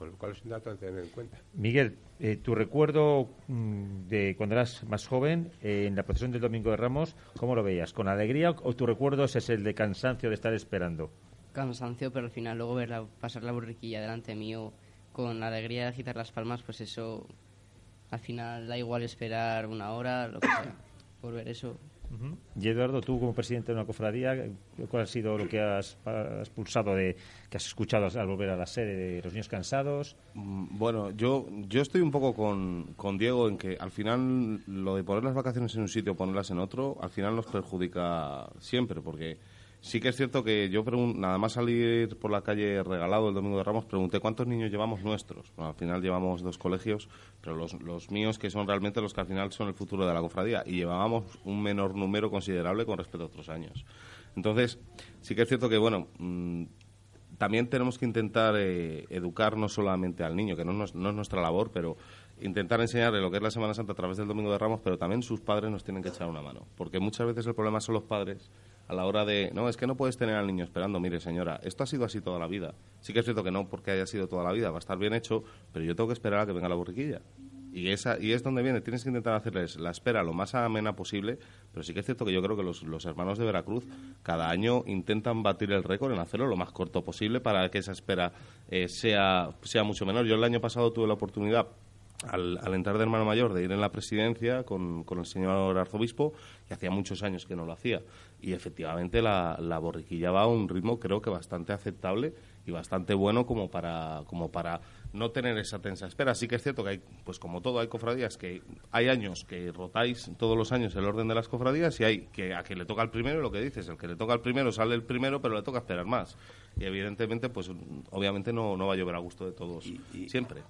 con lo cual es un dato a tener en cuenta. Miguel, eh, tu recuerdo mm, de cuando eras más joven, eh, en la procesión del Domingo de Ramos, ¿cómo lo veías? ¿Con alegría o tu recuerdo es el de cansancio de estar esperando? Cansancio, pero al final luego ver pasar la borriquilla delante mío con alegría de agitar las palmas, pues eso al final da igual esperar una hora, lo que sea, por ver eso. Y Eduardo, tú como presidente de una cofradía, ¿cuál ha sido lo que has, pulsado de que has escuchado al volver a la sede de los niños cansados? Mm, bueno, yo yo estoy un poco con, con Diego en que al final lo de poner las vacaciones en un sitio o ponerlas en otro, al final nos perjudica siempre porque Sí que es cierto que yo nada más salir por la calle regalado el domingo de Ramos pregunté cuántos niños llevamos nuestros. al final llevamos dos colegios, pero los, míos que son realmente los que al final son el futuro de la cofradía y llevábamos un menor número considerable con respecto a otros años. Entonces, sí que es cierto que, bueno, mm, también tenemos que intentar eh, educar no solamente al niño, que no es, no es nuestra labor, pero intentar enseñarle lo que es la Semana Santa a través del Domingo de Ramos, pero también sus padres nos tienen que echar una mano. Porque muchas veces el problema son los padres a la hora de, no, es que no puedes tener al niño esperando, mire señora, esto ha sido así toda la vida. Sí que es cierto que no porque haya sido toda la vida, va a estar bien hecho, pero yo tengo que esperar a que venga la borriquilla. Y, esa, y es donde viene, tienes que intentar hacerles la espera lo más amena posible, pero sí que es cierto que yo creo que los, los hermanos de Veracruz cada año intentan batir el récord en hacerlo lo más corto posible para que esa espera eh, sea, sea mucho menor. Yo el año pasado tuve la oportunidad al, al, entrar de hermano mayor, de ir en la presidencia con, con, el señor arzobispo, y hacía muchos años que no lo hacía. Y efectivamente la, la, borriquilla va a un ritmo creo que bastante aceptable y bastante bueno como para, como para no tener esa tensa espera. Sí que es cierto que hay, pues como todo, hay cofradías que hay años que rotáis todos los años el orden de las cofradías y hay que a quien le toca el primero, lo que dices, el que le toca el primero sale el primero, pero le toca esperar más. Y evidentemente, pues obviamente no, no va a llover a gusto de todos siempre.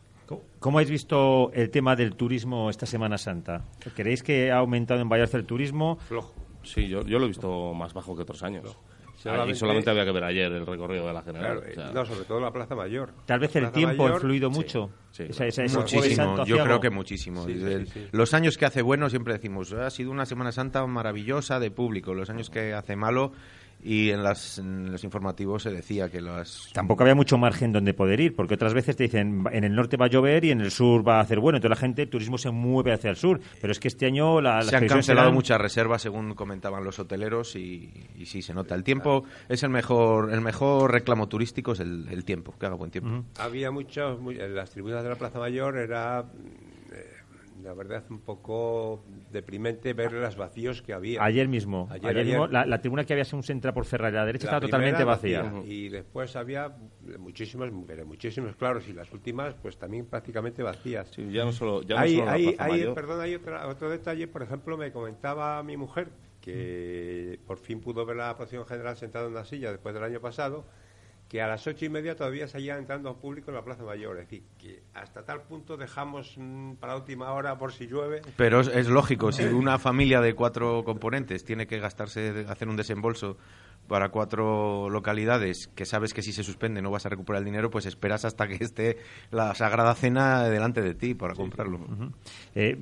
¿Cómo habéis visto el tema del turismo esta Semana Santa? ¿Creéis que ha aumentado en Valladolid el turismo? Flojo. Sí, yo, yo lo he visto más bajo que otros años. Solamente, solamente había que ver ayer el recorrido de la General. no, sobre todo la Plaza Mayor. Tal vez el tiempo ha influido mucho. Sí, muchísimo, yo creo que muchísimo. los años que hace bueno siempre decimos, ha sido una Semana Santa maravillosa de público. Los años que hace malo y en, las, los informativos se decía que las... Tampoco había mucho margen donde poder ir, porque otras veces te dicen en el norte va a llover y en el sur va a hacer bueno, entonces la gente, el turismo se mueve hacia el sur, pero es que este año la, se han cancelado muchas reservas según comentaban los hoteleros y, y, sí se nota. El tiempo es el mejor el mejor reclamo turístico es el, tiempo, que haga buen tiempo. Había muchos, en las tribunas de la Plaza Mayor era la verdad un poco deprimente ver los vacíos que había. Ayer mismo, ayer, mismo la, tribuna que había según se entra por Ferrari la derecha estaba totalmente vacía. Y después había muchísimos, pero muchísimos, claros, y las últimas pues también prácticamente vacías. ya no solo, ya hay, hay, Perdón, hay otro detalle, por ejemplo, me comentaba mi mujer que por fin pudo ver la posición general sentada en una silla después del año pasado que a las ocho y media todavía seguía entrando público en la Plaza Mayor. Es decir, que hasta tal punto dejamos mm, para última hora por si llueve. Pero es, lógico, si una familia de cuatro componentes tiene que gastarse, hacer un desembolso para cuatro localidades que sabes que si se suspende no vas a recuperar el dinero, pues esperas hasta que esté la Sagrada Cena delante de ti para comprarlo. Eh,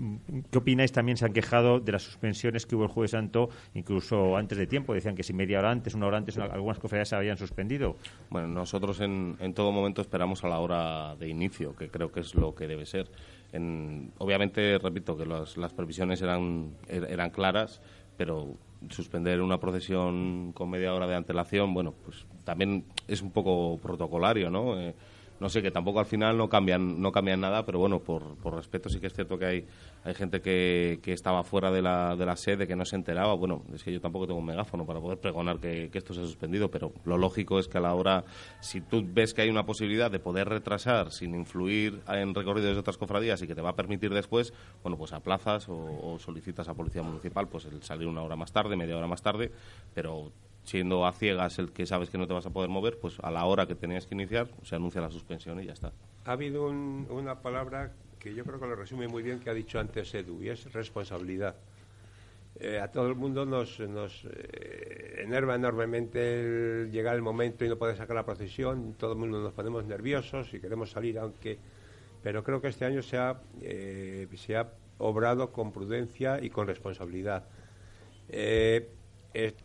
¿Qué opináis? También se han quejado de las suspensiones que hubo el Jueves Santo, incluso antes de tiempo. Decían que si media hora antes, una hora antes, algunas cofradías se habían suspendido. Bueno, nosotros en, en, todo momento esperamos a la hora de inicio, que creo que es lo que debe ser. En, obviamente, repito, que las previsiones eran, er, eran claras, pero suspender una procesión con media hora de antelación, bueno, pues también es un poco protocolario, ¿no? Eh, no sé, que tampoco al final no cambian, no cambian nada, pero bueno, por, por respeto sí que es cierto que hay, hay gente que, que estaba fuera de la, de la sede, que no se enteraba. Bueno, es que yo tampoco tengo un megáfono para poder pregonar que, esto se ha suspendido, pero lo lógico es que a la hora, si tú ves que hay una posibilidad de poder retrasar sin influir en recorridos de otras cofradías y que te va a permitir después, bueno, pues aplazas o, o solicitas a Policía Municipal pues el salir una hora más tarde, media hora más tarde, pero siendo a ciegas el que sabes que no te vas a poder mover, pues a la hora que tenías que iniciar se anuncia la suspensión y ya está. Ha habido una palabra que yo creo que lo resume muy bien que ha dicho antes Edu y es responsabilidad. Eh, a todo el mundo nos, nos eh, enerva enormemente el llegar el momento y no poder sacar la procesión, todo el mundo nos ponemos nerviosos y queremos salir, aunque pero creo que este año se ha, eh, se ha obrado con prudencia y con responsabilidad.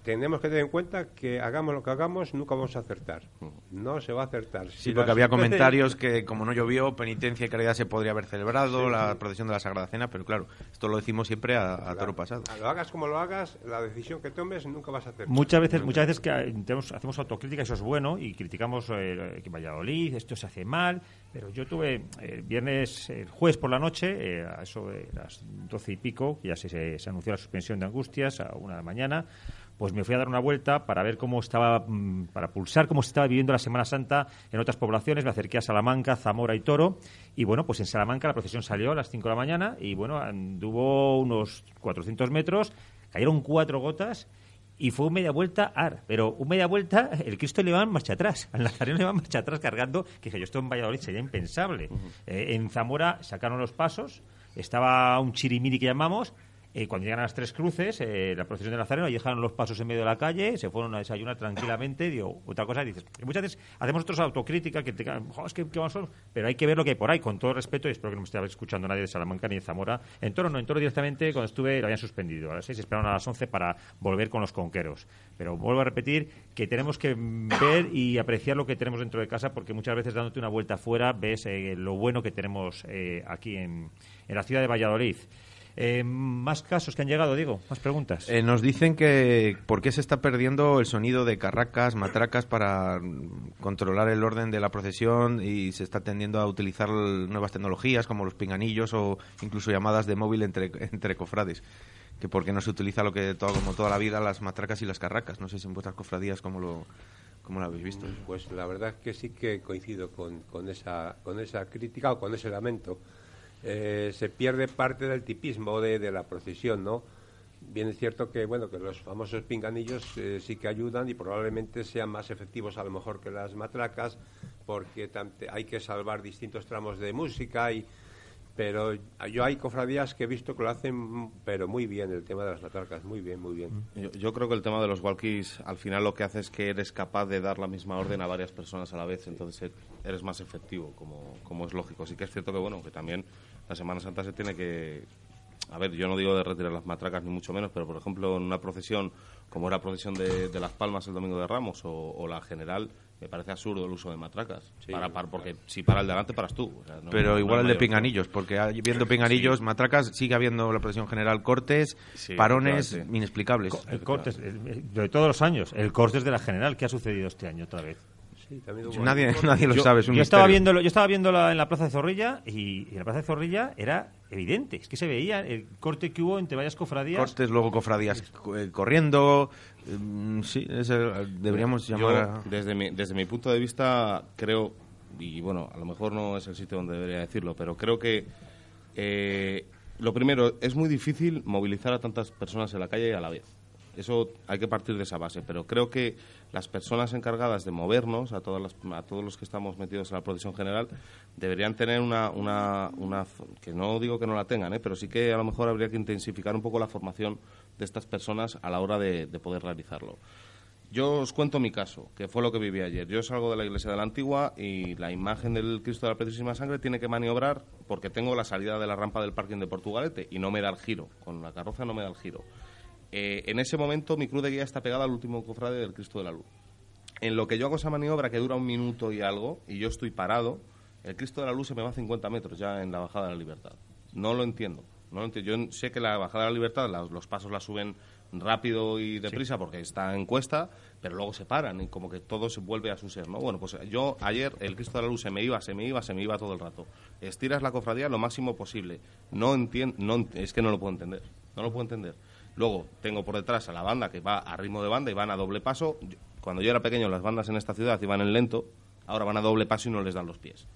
Tenemos que tener en cuenta que hagamos lo que hagamos, nunca vamos a acertar. No se va a acertar. Sí, Si porque las había comentarios que como no llovió, penitencia y caridad se podría haber celebrado, la procesión de la Sagrada Cena, pero claro, esto lo decimos siempre a, a toro pasado. Lo hagas como lo hagas, la decisión que tomes nunca vas a acertar. Muchas veces, muchas veces que eh, tenemos- hacemos autocrítica, eso es bueno, y criticamos eh, que Valladolid, esto se hace mal, pero yo tuve el viernes, el jueves por la noche, eh, a eso de las doce y pico, ya se, se, se anunció la suspensión de Angustias a una de la mañana, pues me fui a dar una vuelta para ver cómo estaba, mm, para pulsar cómo se estaba viviendo la Semana Santa en otras poblaciones. Me acerqué a Salamanca, Zamora y Toro. Y bueno, pues en Salamanca la procesión salió a las 5 de la mañana y bueno, anduvo unos 400 metros, cayeron cuatro gotas y fue un media vuelta ar, pero un media vuelta el Cristo le va en marcha atrás, al Nazareno le va en marcha atrás cargando, que dije yo esto en Valladolid sería impensable. Eh, en Zamora sacaron los pasos, estaba un chirimiri que llamamos, eh, cuando llegan a las tres cruces, eh, la procesión de Nazareno, ahí dejaron los pasos en medio de la calle, se fueron a desayunar tranquilamente, digo, otra cosa, dices, muchas veces hacemos nosotros autocrítica, que te "Jo, es que, vamos a-". pero hay que ver lo que hay por ahí, con todo respeto, y espero que no me esté escuchando nadie de Salamanca ni de Zamora. En Toro no, en Toro directamente, cuando estuve, lo habían suspendido. A las seis esperaron a las once para volver con los conqueros. Pero vuelvo a repetir que tenemos que ver y apreciar lo que tenemos dentro de casa, porque muchas veces dándote una vuelta afuera ves eh, lo bueno que tenemos eh, aquí en, en la ciudad de Valladolid. Eh, más casos que han llegado, digo, más preguntas. Eh, nos dicen que por qué se está perdiendo el sonido de carracas, matracas para controlar el orden de la procesión y se está tendiendo a utilizar nuevas tecnologías como los pinganillos o incluso llamadas de móvil entre, entre cofrades. Que por qué no se utiliza lo que todo, como toda la vida las matracas y las carracas. No sé si en vuestras cofradías cómo lo, cómo lo habéis visto. Pues la verdad que sí que coincido con, con, esa, con esa crítica o con ese lamento. Eh, se pierde parte del tipismo de, de la procesión, ¿no? Bien es cierto que bueno que los famosos pinganillos eh, sí que ayudan y probablemente sean más efectivos a lo mejor que las matracas porque hay que salvar distintos tramos de música y pero yo hay cofradías que he visto que lo hacen mm, pero muy bien el tema de las matracas muy bien muy bien Yo, yo creo que el tema de los walkies al final lo que hace es que eres capaz de dar la misma orden a varias personas a la vez, entonces eres más efectivo, como, como es lógico. Sí que es cierto que bueno que también la Semana Santa se tiene que... A ver, yo no digo de retirar las matracas ni mucho menos, pero por ejemplo en una procesión como era la procesión de, de Las Palmas el Domingo de Ramos o, o la general, me parece absurdo el uso de matracas. para, para- porque si para el delante, paras tú. O sea, no- Pero no igual el de pinganillos, porque hay- viendo pinganillos, matracas, sigue habiendo la procesión general cortes, Sí, parones inexplicables. El Cortes, el- el- de todos los años, el Cortes de la General, ¿qué ha sucedido este año otra vez? Sí, también hubo- Nadie, *laughs* nadie lo yo, sabe, es un yo estaba misterio. viéndolo, yo estaba viéndolo en la Plaza de Zorrilla y, y en la Plaza de Zorrilla era evidente, es que se veía el corte que hubo entre varias cofradías. Cortes, luego cofradías co- eh, corriendo. mm, sí, ese, deberíamos Yo, llamar a... desde, mi, desde mi punto de vista, creo, y bueno, a lo mejor no es el sitio donde debería decirlo, pero creo que eh, lo primero, es muy difícil movilizar a tantas personas en la calle a la vez. Eso hay que partir de esa base, pero creo que las personas encargadas de movernos, a, todas las- a todos los que estamos metidos en la procesión general, deberían tener una, una, una que no digo que no la tengan, ¿eh? pero sí que a lo mejor habría que intensificar un poco la formación de estas personas a la hora de, de poder realizarlo. Yo os cuento mi caso, que fue lo que viví ayer. Yo salgo de la iglesia de la Antigua y la imagen del Cristo de la Preciosísima Sangre tiene que maniobrar porque tengo la salida de la rampa del parking de Portugalete y no me da el giro. Con la carroza no me da el giro. Eh, en ese momento mi cruz de guía está pegada al último cofrade del Cristo de la Luz. En lo que yo hago esa maniobra que dura un minuto y algo y yo estoy parado, el Cristo de la Luz se me va a 50 metros ya en la bajada de la libertad. No lo entiendo. No lo entiendo. Yo sé que la bajada de la libertad, la- los pasos la suben rápido y deprisa porque está en cuesta, pero luego se paran y como que todo se vuelve a su ser, ¿no? Bueno, pues yo ayer el Cristo de la Luz se me iba, se me iba, se me iba todo el rato. Estiras la cofradía lo máximo posible. No entiendo, no, es que no lo puedo entender. No lo puedo entender. Luego tengo por detrás a la banda que va a ritmo de banda y van a doble paso. Cuando yo era pequeño las bandas en esta ciudad iban en lento, ahora van a doble paso y no les dan los pies.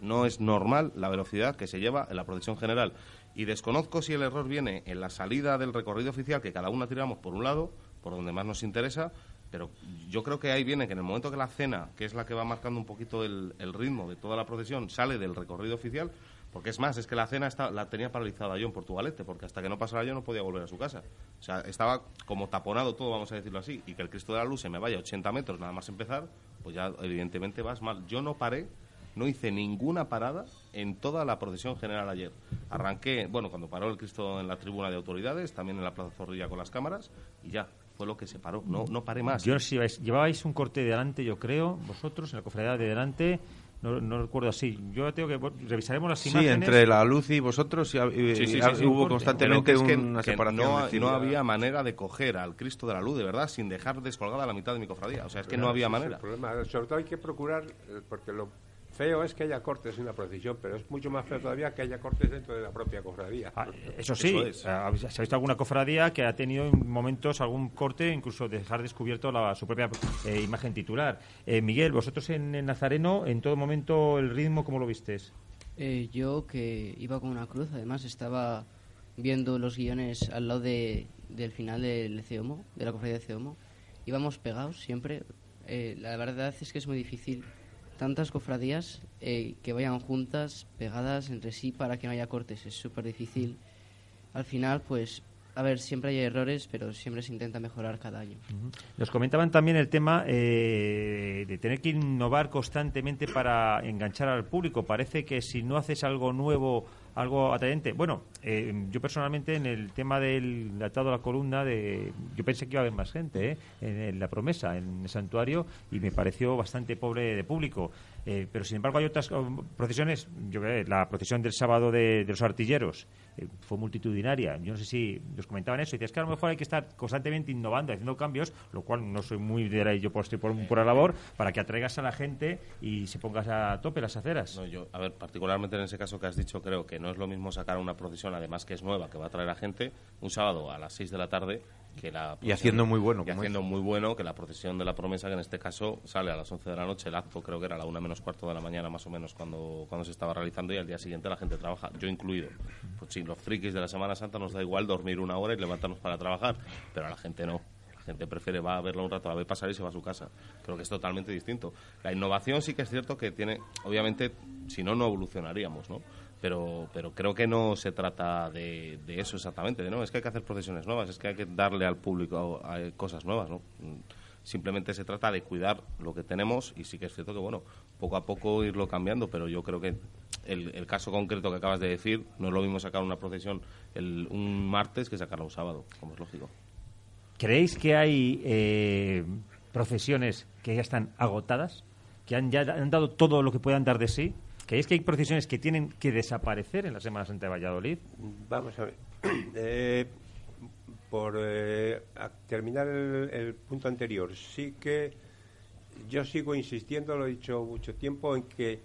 No es normal la velocidad que se lleva en la procesión general. Y desconozco si el error viene en la salida del recorrido oficial, que cada una tiramos por un lado, por donde más nos interesa, pero yo creo que ahí viene que en el momento que la cena, que es la que va marcando un poquito el ritmo de toda la procesión, sale del recorrido oficial, porque es más, es que la cena está- la tenía paralizada yo en Portugalete, porque hasta que no pasara yo no podía volver a su casa. O sea, estaba como taponado todo, vamos a decirlo así, y que el Cristo de la Luz se me vaya a 80 metros nada más empezar, pues ya evidentemente vas mal. Yo no paré no hice ninguna parada en toda la procesión general ayer. Arranqué, bueno, cuando paró el Cristo en la tribuna de autoridades, también en la Plaza Zorrilla con las cámaras, y ya. fue lo que se paró. No, no paré más. Yo si llevabais un corte de delante, yo creo, vosotros, en la cofradía de delante. No, no recuerdo así. Yo tengo que revisaremos las Sí, imágenes. entre la luz y vosotros y, y- Sí, sí, y sí, sí. hubo constantemente que es que- una que separación. No, no había manera de coger al Cristo de la Luz, de verdad, sin dejar descolgada la mitad de mi cofradía. O sea, es que no Claro, había manera. el problema. Sobre todo hay que procurar, eh, porque lo feo es que haya cortes en la procesión, pero es mucho más feo todavía que haya cortes dentro de la propia cofradía. Ah, Eso sí, ah, ¿se ha visto alguna cofradía que ha tenido en momentos algún corte, incluso dejar descubierto la, su propia eh, imagen titular? Eh, Miguel, vosotros en, en Nazareno, en todo momento, el ritmo, ¿cómo lo vistes? Eh, yo que iba con una cruz, además estaba viendo los guiones al lado de, del final del Ceomo, de la cofradía de Ceomo. Íbamos pegados siempre. Eh, la verdad es que es muy difícil tantas cofradías eh, que vayan juntas, pegadas entre sí para que no haya cortes. Es súper difícil. Al final, pues, a ver, siempre hay errores, pero siempre se intenta mejorar cada año. Nos comentaban también el tema eh, de tener que innovar constantemente para enganchar al público. Parece que si no haces algo nuevo, algo atrayente. Bueno, eh, yo personalmente en el tema del atado a la columna, de, yo pensé que iba a haber más gente ¿eh? en, en la promesa, en el santuario, y me pareció bastante pobre de público. Eh, pero sin embargo hay otras um, procesiones, yo creo la procesión del sábado de, los artilleros eh, fue multitudinaria. Yo no sé si os comentaban eso. Y dices que a lo mejor hay que estar constantemente innovando, haciendo cambios, lo cual no soy muy de ahí, yo estoy por, por la labor, para que atraigas a la gente y se pongas a tope las aceras. No, yo, a ver, particularmente en ese caso que has dicho, creo que no es lo mismo sacar una procesión, además que es nueva, que va a traer a gente, un sábado a las 6 de la tarde, que la Y haciendo muy bueno, Y haciendo muy bueno, que la procesión de la promesa, que en este caso sale a las 11 de la noche, el acto creo que era a la una menos cuarto de la mañana más o menos cuando, cuando se estaba realizando y al día siguiente la gente trabaja, yo incluido. Pues sí, los frikis de la Semana Santa nos da igual dormir una hora y levantarnos para trabajar, pero a la gente no. La gente prefiere va a verlo un rato, la ve pasar y se va a su casa. Creo que es totalmente distinto. La innovación sí que es cierto que tiene, obviamente, si no, no evolucionaríamos, ¿no? Pero, pero creo que no se trata de, de eso exactamente, ¿no? Es que hay que hacer procesiones nuevas, es que hay que darle al público a cosas nuevas, ¿no? Mm, Simplemente se trata de cuidar lo que tenemos y sí que es cierto que, bueno, poco a poco irlo cambiando, pero yo creo que el, el caso concreto que acabas de decir no es lo mismo sacar una procesión el, un martes que sacarla un sábado, como es lógico. ¿Creéis que hay eh, procesiones que ya están agotadas? ¿Que han, ya han dado todo lo que puedan dar de sí? ¿Creéis que hay procesiones que tienen que desaparecer en la Semana Santa de Valladolid? Vamos a ver. *clears throat* Eh, por eh, terminar el, punto anterior, sí que yo sigo insistiendo, lo he dicho mucho tiempo, en que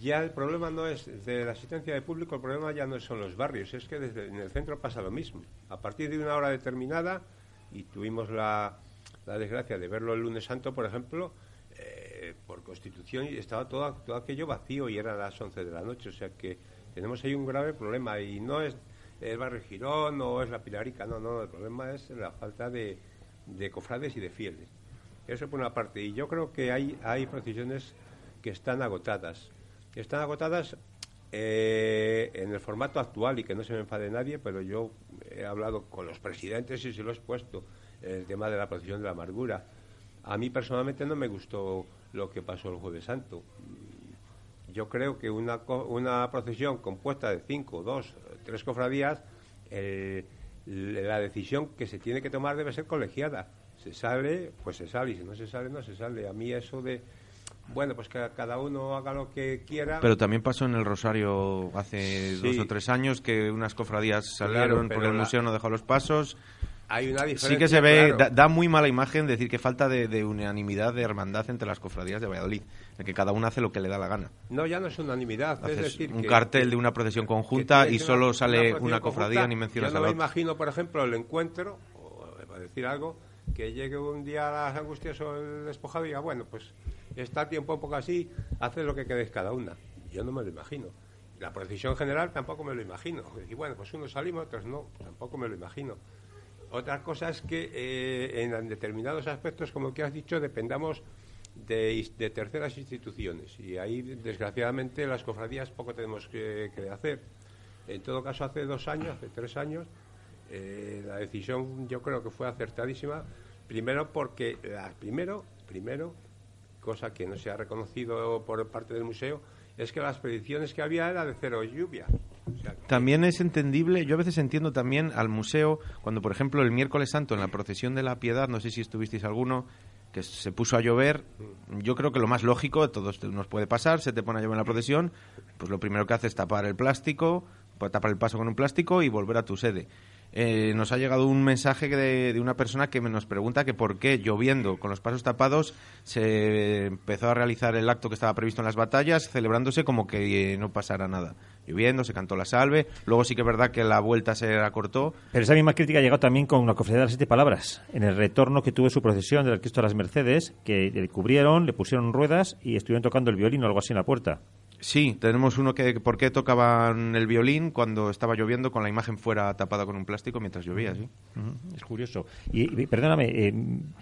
ya el problema no es de la asistencia de público, el problema ya no son los barrios, es que desde en el centro pasa lo mismo. A partir de una hora determinada, y tuvimos la desgracia de verlo el lunes santo, por ejemplo, por constitución y estaba todo, todo aquello vacío y eran las 11 de la noche, o sea que tenemos ahí un grave problema y no es el barrio Girón o es la Pilarica, no, no, el problema es la falta de, de cofrades y de fieles. Eso por una parte. Y yo creo que hay, hay procesiones que están agotadas. Están agotadas eh, en el formato actual y que no se me enfade nadie, pero yo he hablado con los presidentes y se lo he expuesto el tema de la procesión de la amargura. A mí personalmente no me gustó lo que pasó el Jueves Santo. Yo creo que una, una procesión compuesta de cinco, dos, tres cofradías, eh, la decisión que se tiene que tomar debe ser colegiada. Se sale, pues se sale, y si no se sale, no se sale. A mí eso de, bueno, pues que cada uno haga lo que quiera. Pero también pasó en el Rosario hace Sí. dos o tres años que unas cofradías salieron Claro, porque el museo no dejó los pasos. Hay una Sí diferencia. que se ve, claro. da, da muy mala imagen decir que falta de, de unanimidad, de hermandad entre las cofradías de Valladolid, en que cada una hace lo que le da la gana. No, ya no es unanimidad. es Haces decir, un que- cartel de una procesión conjunta y solo una- sale una cofradía conjunta. ni mencionas Yo a no la me otra. imagino, por ejemplo, el encuentro, o, para decir algo, que llegue un día a las angustias o el despojado y diga, bueno, pues está tiempo un poco así, haced lo que queréis cada una. Yo no me lo imagino. La procesión general tampoco me lo imagino. Y bueno, pues unos salimos, otros no, tampoco me lo imagino. Otra cosa es que eh, en determinados aspectos, como que has dicho, dependamos de, de terceras instituciones. Y ahí, desgraciadamente, las cofradías poco tenemos que, que hacer. En todo caso, hace dos años, hace tres años, eh, la decisión yo creo que fue acertadísima. Primero porque, la- primero, primero, cosa que no se ha reconocido por parte del museo, es que las predicciones que había era de cero lluvia. También es entendible, yo a veces entiendo también al museo, cuando por ejemplo el miércoles santo en la procesión de la piedad, no sé si estuvisteis alguno, que se puso a llover, yo creo que lo más lógico, todos nos puede pasar, se te pone a llover en la procesión, pues lo primero que haces es tapar el plástico, pues tapar el paso con un plástico y volver a tu sede. Eh, nos ha llegado un mensaje de, de, una persona que nos pregunta que por qué lloviendo con los pasos tapados se empezó a realizar el acto que estaba previsto en las batallas celebrándose como que no pasara nada lloviendo, se cantó la salve, luego sí que es verdad que la vuelta se acortó. Pero esa misma crítica ha llegado también con una cofradía de las siete palabras, en el retorno que tuvo su procesión del Cristo de las Mercedes, que le cubrieron, le pusieron ruedas y estuvieron tocando el violín o algo así en la puerta. Sí, tenemos uno que por qué tocaban el violín cuando estaba lloviendo con la imagen fuera tapada con un plástico mientras llovía, sí. Uh -huh. Es curioso. Y, y perdóname, eh,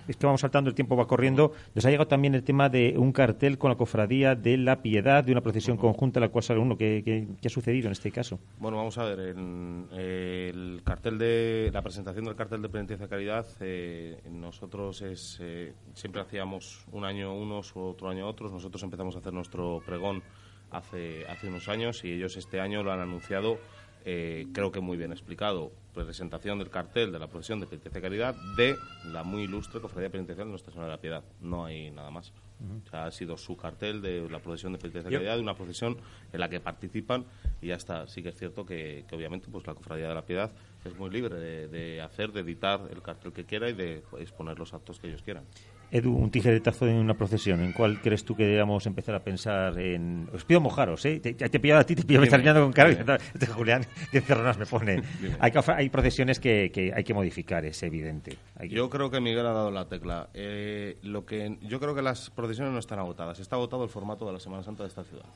esto vamos saltando, el tiempo va corriendo. Nos ha llegado también el tema de un cartel con la cofradía de la piedad, de una procesión uh -huh. conjunta, la cual sale uno. ¿Qué, qué, qué ha sucedido en este caso? Bueno, vamos a ver, en, eh, el cartel de la presentación del cartel de penitencia de caridad, eh, nosotros es, eh, siempre hacíamos un año unos, otro año otros. Nosotros empezamos a hacer nuestro pregón hace, hace unos años y ellos este año lo han anunciado, eh, creo que muy bien explicado. Presentación del cartel de la procesión de penitencia de caridad de la muy ilustre cofradía penitencial de Nuestra Señora de la Piedad. No hay nada más. Uh -huh. o sea, ha sido su cartel de la procesión de penitencia de caridad, de una procesión en la que participan y ya está. Sí que es cierto que, que obviamente pues la cofradía de la Piedad es muy libre de, de hacer, de editar el cartel que quiera y de exponer los actos que ellos quieran. Edu, un tijeretazo en una procesión. ¿En cuál crees tú que debamos empezar a pensar en...? Os pido mojaros, ¿eh? Te, te pido a ti, te pido, me estás mirando con cara. *laughs* Este Julián, que cerronas me pone. hay, hay procesiones que, que, hay que modificar, es evidente. Que... Yo creo que Miguel ha dado la tecla. Eh, lo que Yo creo que las procesiones no están agotadas. Está agotado el formato de la Semana Santa de esta ciudad.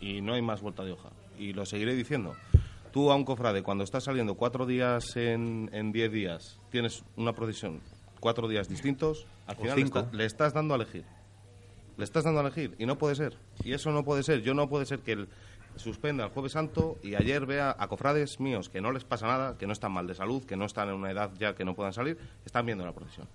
Y no hay más vuelta de hoja. Y lo seguiré diciendo. Tú a un cofrade, cuando estás saliendo cuatro días en, en diez días, tienes una procesión cuatro días distintos, al final le, está, le, estás dando a elegir. Le estás dando a elegir y no puede ser. Y eso no puede ser. Yo no puede ser que el, suspenda el Jueves Santo y ayer vea a cofrades míos que no les pasa nada, que no están mal de salud, que no están en una edad ya que no puedan salir, están viendo la procesión.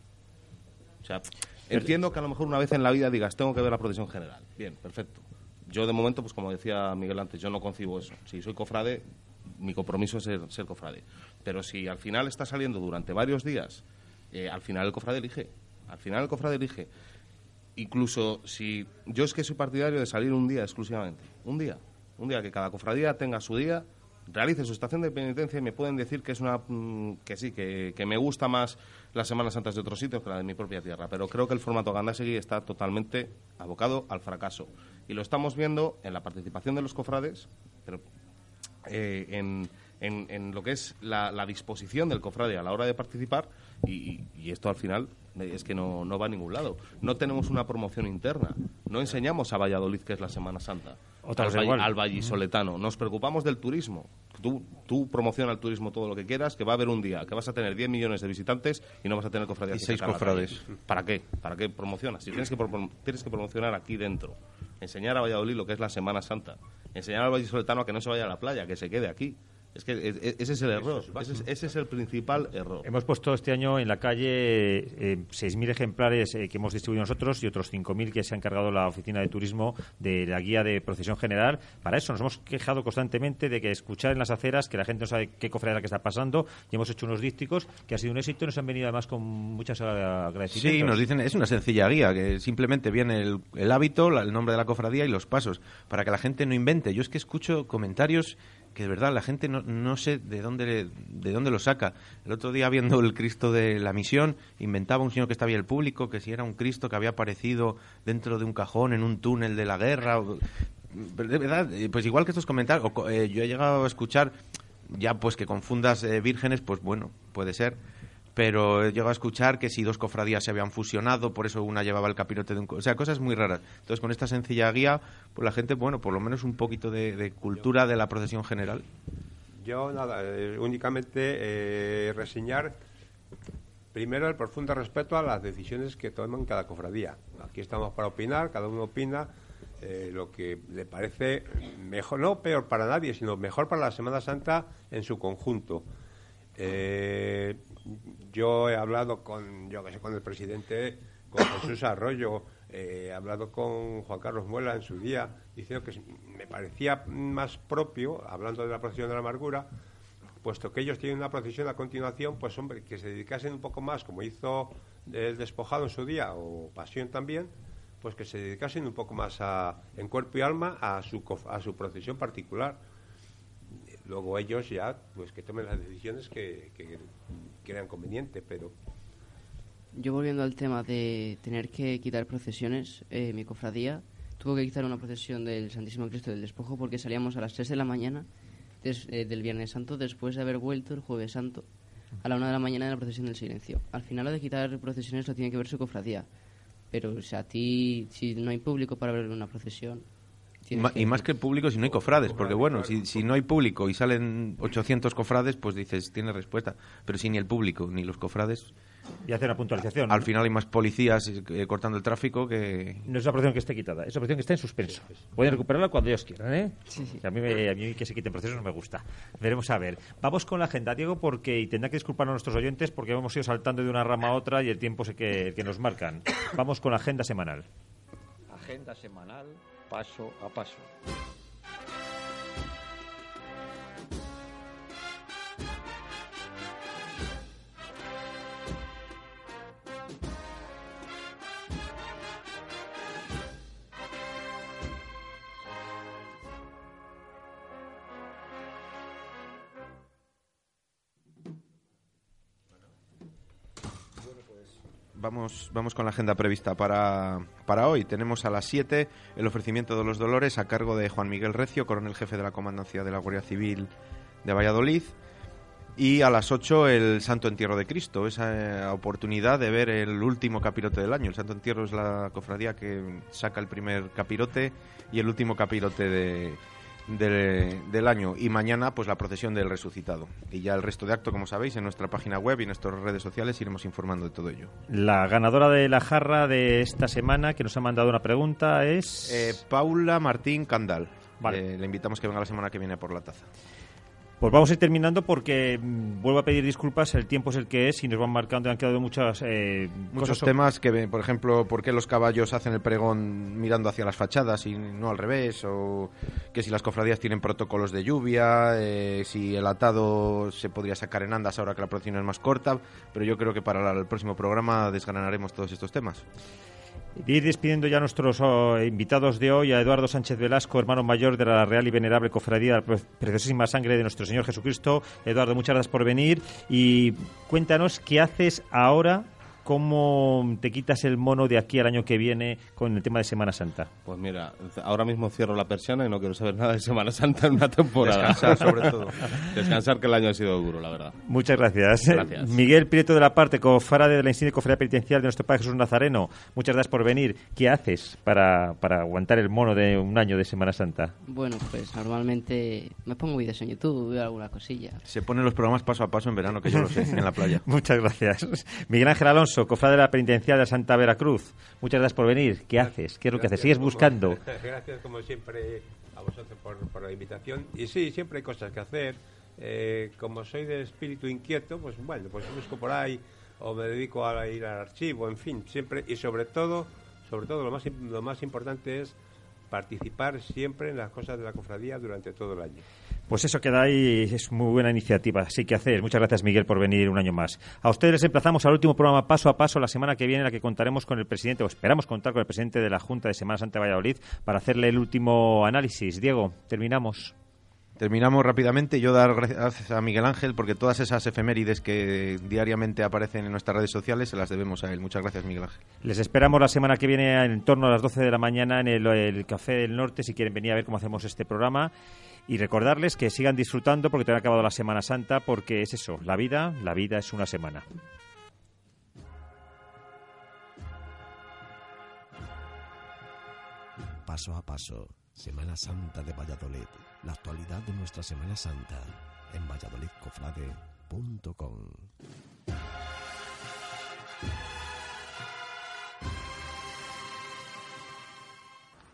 O sea, entiendo que a lo mejor una vez en la vida digas, tengo que ver la procesión general. Bien, perfecto. Yo de momento, pues como decía Miguel antes, yo no concibo eso. Si soy cofrade, mi compromiso es ser, ser cofrade. Pero si al final está saliendo durante varios días eh, al final el cofrade elige. Al final el cofrade elige. Incluso si yo es que soy partidario de salir un día exclusivamente, un día, un día que cada cofradía tenga su día, realice su estación de penitencia y me pueden decir que es una mm, que sí, que, que, me gusta más las Semanas Santas de otros sitios que la de mi propia tierra, pero creo que el formato Gandasegui está totalmente abocado al fracaso y lo estamos viendo en la participación de los cofrades, pero eh, en, en, en, lo que es la, la disposición del cofrade a la hora de participar y, y, esto al final es que no, no, va a ningún lado. No tenemos una promoción interna. No enseñamos a Valladolid que es la Semana Santa. Otra al, valle, al vallisoletano. Nos preocupamos del turismo. Tú, tú promociona el turismo todo lo que quieras, que va a haber un día que vas a tener 10 millones de visitantes y no vas a tener cofradías. Y seis cofrades. ¿Para qué? ¿Para qué promocionas? Si tienes que, tienes que promocionar aquí dentro. Enseñar a Valladolid lo que es la Semana Santa. Enseñar al vallisoletano a que no se vaya a la playa, que se quede aquí. Es que ese es el error, ese es, ese es, el principal error. Hemos puesto este año en la calle eh, 6.000 ejemplares eh, que hemos distribuido nosotros y otros 5.000 que se ha encargado la Oficina de Turismo de la guía de procesión general. Para eso nos hemos quejado constantemente de que escuchar en las aceras que la gente no sabe qué cofradía que está pasando y hemos hecho unos dísticos que ha sido un éxito y nos han venido además con muchas agradecimientos. Sí, nos dicen, es una sencilla guía, que simplemente viene el, el hábito, la, el nombre de la cofradía y los pasos, para que la gente no invente. Yo es que escucho comentarios que de verdad la gente no, no sé de dónde, de dónde lo saca. El otro día viendo el Cristo de la misión, inventaba un señor que estaba ahí el público, que si era un Cristo que había aparecido dentro de un cajón en un túnel de la guerra. De verdad, pues igual que estos comentarios, o, eh, yo he llegado a escuchar ya pues que confundas eh, vírgenes, pues bueno, puede ser pero he llegado a escuchar que si dos cofradías se habían fusionado, por eso una llevaba el capirote de un... O sea, cosas muy raras. Entonces, con esta sencilla guía, pues la gente, bueno, por lo menos un poquito de, de cultura de la procesión general. Yo, nada, eh, únicamente eh, reseñar primero el profundo respeto a las decisiones que toman cada cofradía. Aquí estamos para opinar, cada uno opina eh, lo que le parece mejor, no peor para nadie, sino mejor para la Semana Santa en su conjunto. Eh, yo he hablado con, yo que sé, con el presidente con Jesús Arroyo, eh, he hablado con Juan Carlos Muela en su día, diciendo que me parecía más propio, hablando de la procesión de la amargura, puesto que ellos tienen una procesión a continuación, pues hombre, que se dedicasen un poco más, como hizo el despojado en su día, o Pasión también, pues que se dedicasen un poco más a, en cuerpo y alma a su, a su procesión particular. Luego ellos ya, pues que tomen las decisiones que, que crean conveniente, pero yo volviendo al tema de tener que quitar procesiones, eh, mi cofradía tuvo que quitar una procesión del Santísimo Cristo del Despojo porque salíamos a las 3 de la mañana eh, del Viernes Santo después de haber vuelto el Jueves Santo a la 1 de la mañana de la procesión del silencio. Al final lo de quitar procesiones lo tiene que ver su cofradía. Pero, o a ti, si no hay público para ver una procesión, y más que público si no hay cofrades, porque bueno, si, si no hay público y salen 800 cofrades, pues dices, tiene respuesta. Pero si ni el público ni los cofrades, y hacer una puntualización. Al final hay más policías eh, cortando el tráfico que... No es una operación que esté quitada, es una operación que está en suspenso. Pueden recuperarla cuando ellos quieran, ¿eh? A, mí a mí que se quiten procesos no me gusta. Veremos a ver. Vamos con la agenda, Diego, porque y tendrá que disculpar a nuestros oyentes porque hemos ido saltando de una rama a otra y el tiempo sé que, que nos marcan. Vamos con la agenda semanal. Agenda semanal, paso a paso. Vamos, vamos con la agenda prevista para, para hoy. Tenemos a las 7 el ofrecimiento de los dolores a cargo de Juan Miguel Recio, coronel jefe de la Comandancia de la Guardia Civil de Valladolid. Y a las 8 el Santo Entierro de Cristo, esa oportunidad de ver el último capirote del año. El Santo Entierro es la cofradía que saca el primer capirote y el último capirote de, del año. Y mañana pues la procesión del resucitado. Y ya el resto de acto como sabéis en nuestra página web y en nuestras redes sociales iremos informando de todo ello. La ganadora de la jarra de esta semana que nos ha mandado una pregunta es eh, Paula Martín Candal. Vale. Eh, le invitamos que venga la semana que viene por la taza pues vamos a ir terminando porque mm, vuelvo a pedir disculpas, el tiempo es el que es y nos van marcando han quedado muchas eh, Muchos temas que, por ejemplo, por qué los caballos hacen el pregón mirando hacia las fachadas y no al revés, o que si las cofradías tienen protocolos de lluvia, eh, si el atado se podría sacar en andas ahora que la procesión es más corta, pero yo creo que para el próximo programa desgranaremos todos estos temas ir despidiendo ya a nuestros oh, invitados de hoy, a Eduardo Sánchez Velasco, hermano mayor de la Real y Venerable Cofradía de la Preciosísima Sangre de nuestro Señor Jesucristo. Eduardo, muchas gracias por venir y cuéntanos qué haces ahora ¿Cómo te quitas el mono de aquí al año que viene con el tema de Semana Santa? Pues mira, ahora mismo cierro la persiana y no quiero saber *laughs* nada de Semana Santa en una temporada. Descansar, sobre todo. *laughs* Descansar, que el año ha sido duro, la verdad. Muchas gracias. gracias. Miguel Prieto de la Parte, cofrade de la Insignia Cofradía Penitencial de nuestro Padre Jesús Nazareno. Muchas gracias por venir. ¿Qué haces para, para aguantar el mono de un año de Semana Santa? Bueno, pues normalmente me pongo vídeos en YouTube, veo alguna cosilla. Se ponen los programas paso a paso en verano, que yo lo sé, en la playa. *laughs* Muchas gracias. Miguel Ángel Alonso cofrade de la Penitencial de Santa Veracruz. Muchas gracias por venir. ¿Qué haces? ¿Qué es lo que haces? ¿Sigues buscando? *laughs* Gracias, como siempre, a vosotros por, la invitación. Y sí, siempre hay cosas que hacer. Eh, como soy de espíritu inquieto, pues bueno, pues busco por ahí o me dedico a ir al archivo, en fin, siempre y sobre todo, sobre todo lo más, lo más importante es participar siempre en las cosas de la cofradía durante todo el año. Pues eso queda ahí, es muy buena iniciativa, así que hacer. Muchas gracias, Miguel, por venir un año más. A ustedes les emplazamos al último programa paso a paso la semana que viene, en la que contaremos con el presidente, o esperamos contar con el presidente de la Junta de Semana Santa Valladolid para hacerle el último análisis. Diego, terminamos. Terminamos rápidamente. Yo dar gracias a Miguel Ángel porque todas esas efemérides que diariamente aparecen en nuestras redes sociales se las debemos a él. Muchas gracias, Miguel Ángel. Les esperamos la semana que viene en torno a las 12 de la mañana en el Café del Norte si quieren venir a ver cómo hacemos este programa y recordarles que sigan disfrutando porque te ha acabado la Semana Santa porque es eso, la vida, la vida es una semana. Paso a paso, Semana Santa de Valladolid, la actualidad de nuestra Semana Santa en valladolidcofrade.com.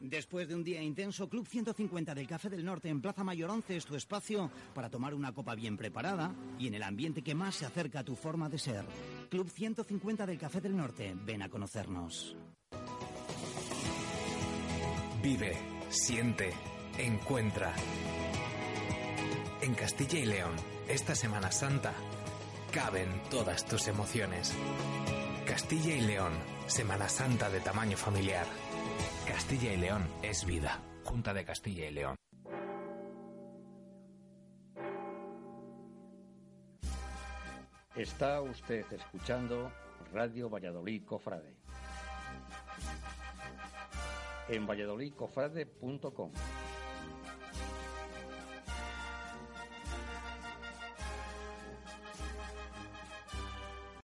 Después de un día intenso, Club 150 del Café del Norte en Plaza Mayor 11 es tu espacio para tomar una copa bien preparada y en el ambiente que más se acerca a tu forma de ser. Club 150 del Café del Norte. Ven a conocernos. Vive, siente, encuentra. En Castilla y León, esta Semana Santa, caben todas tus emociones. Castilla y León, Semana Santa de tamaño familiar. Castilla y León es vida. Junta de Castilla y León. Está usted escuchando Radio Valladolid Cofrade. En valladolidcofrade.com.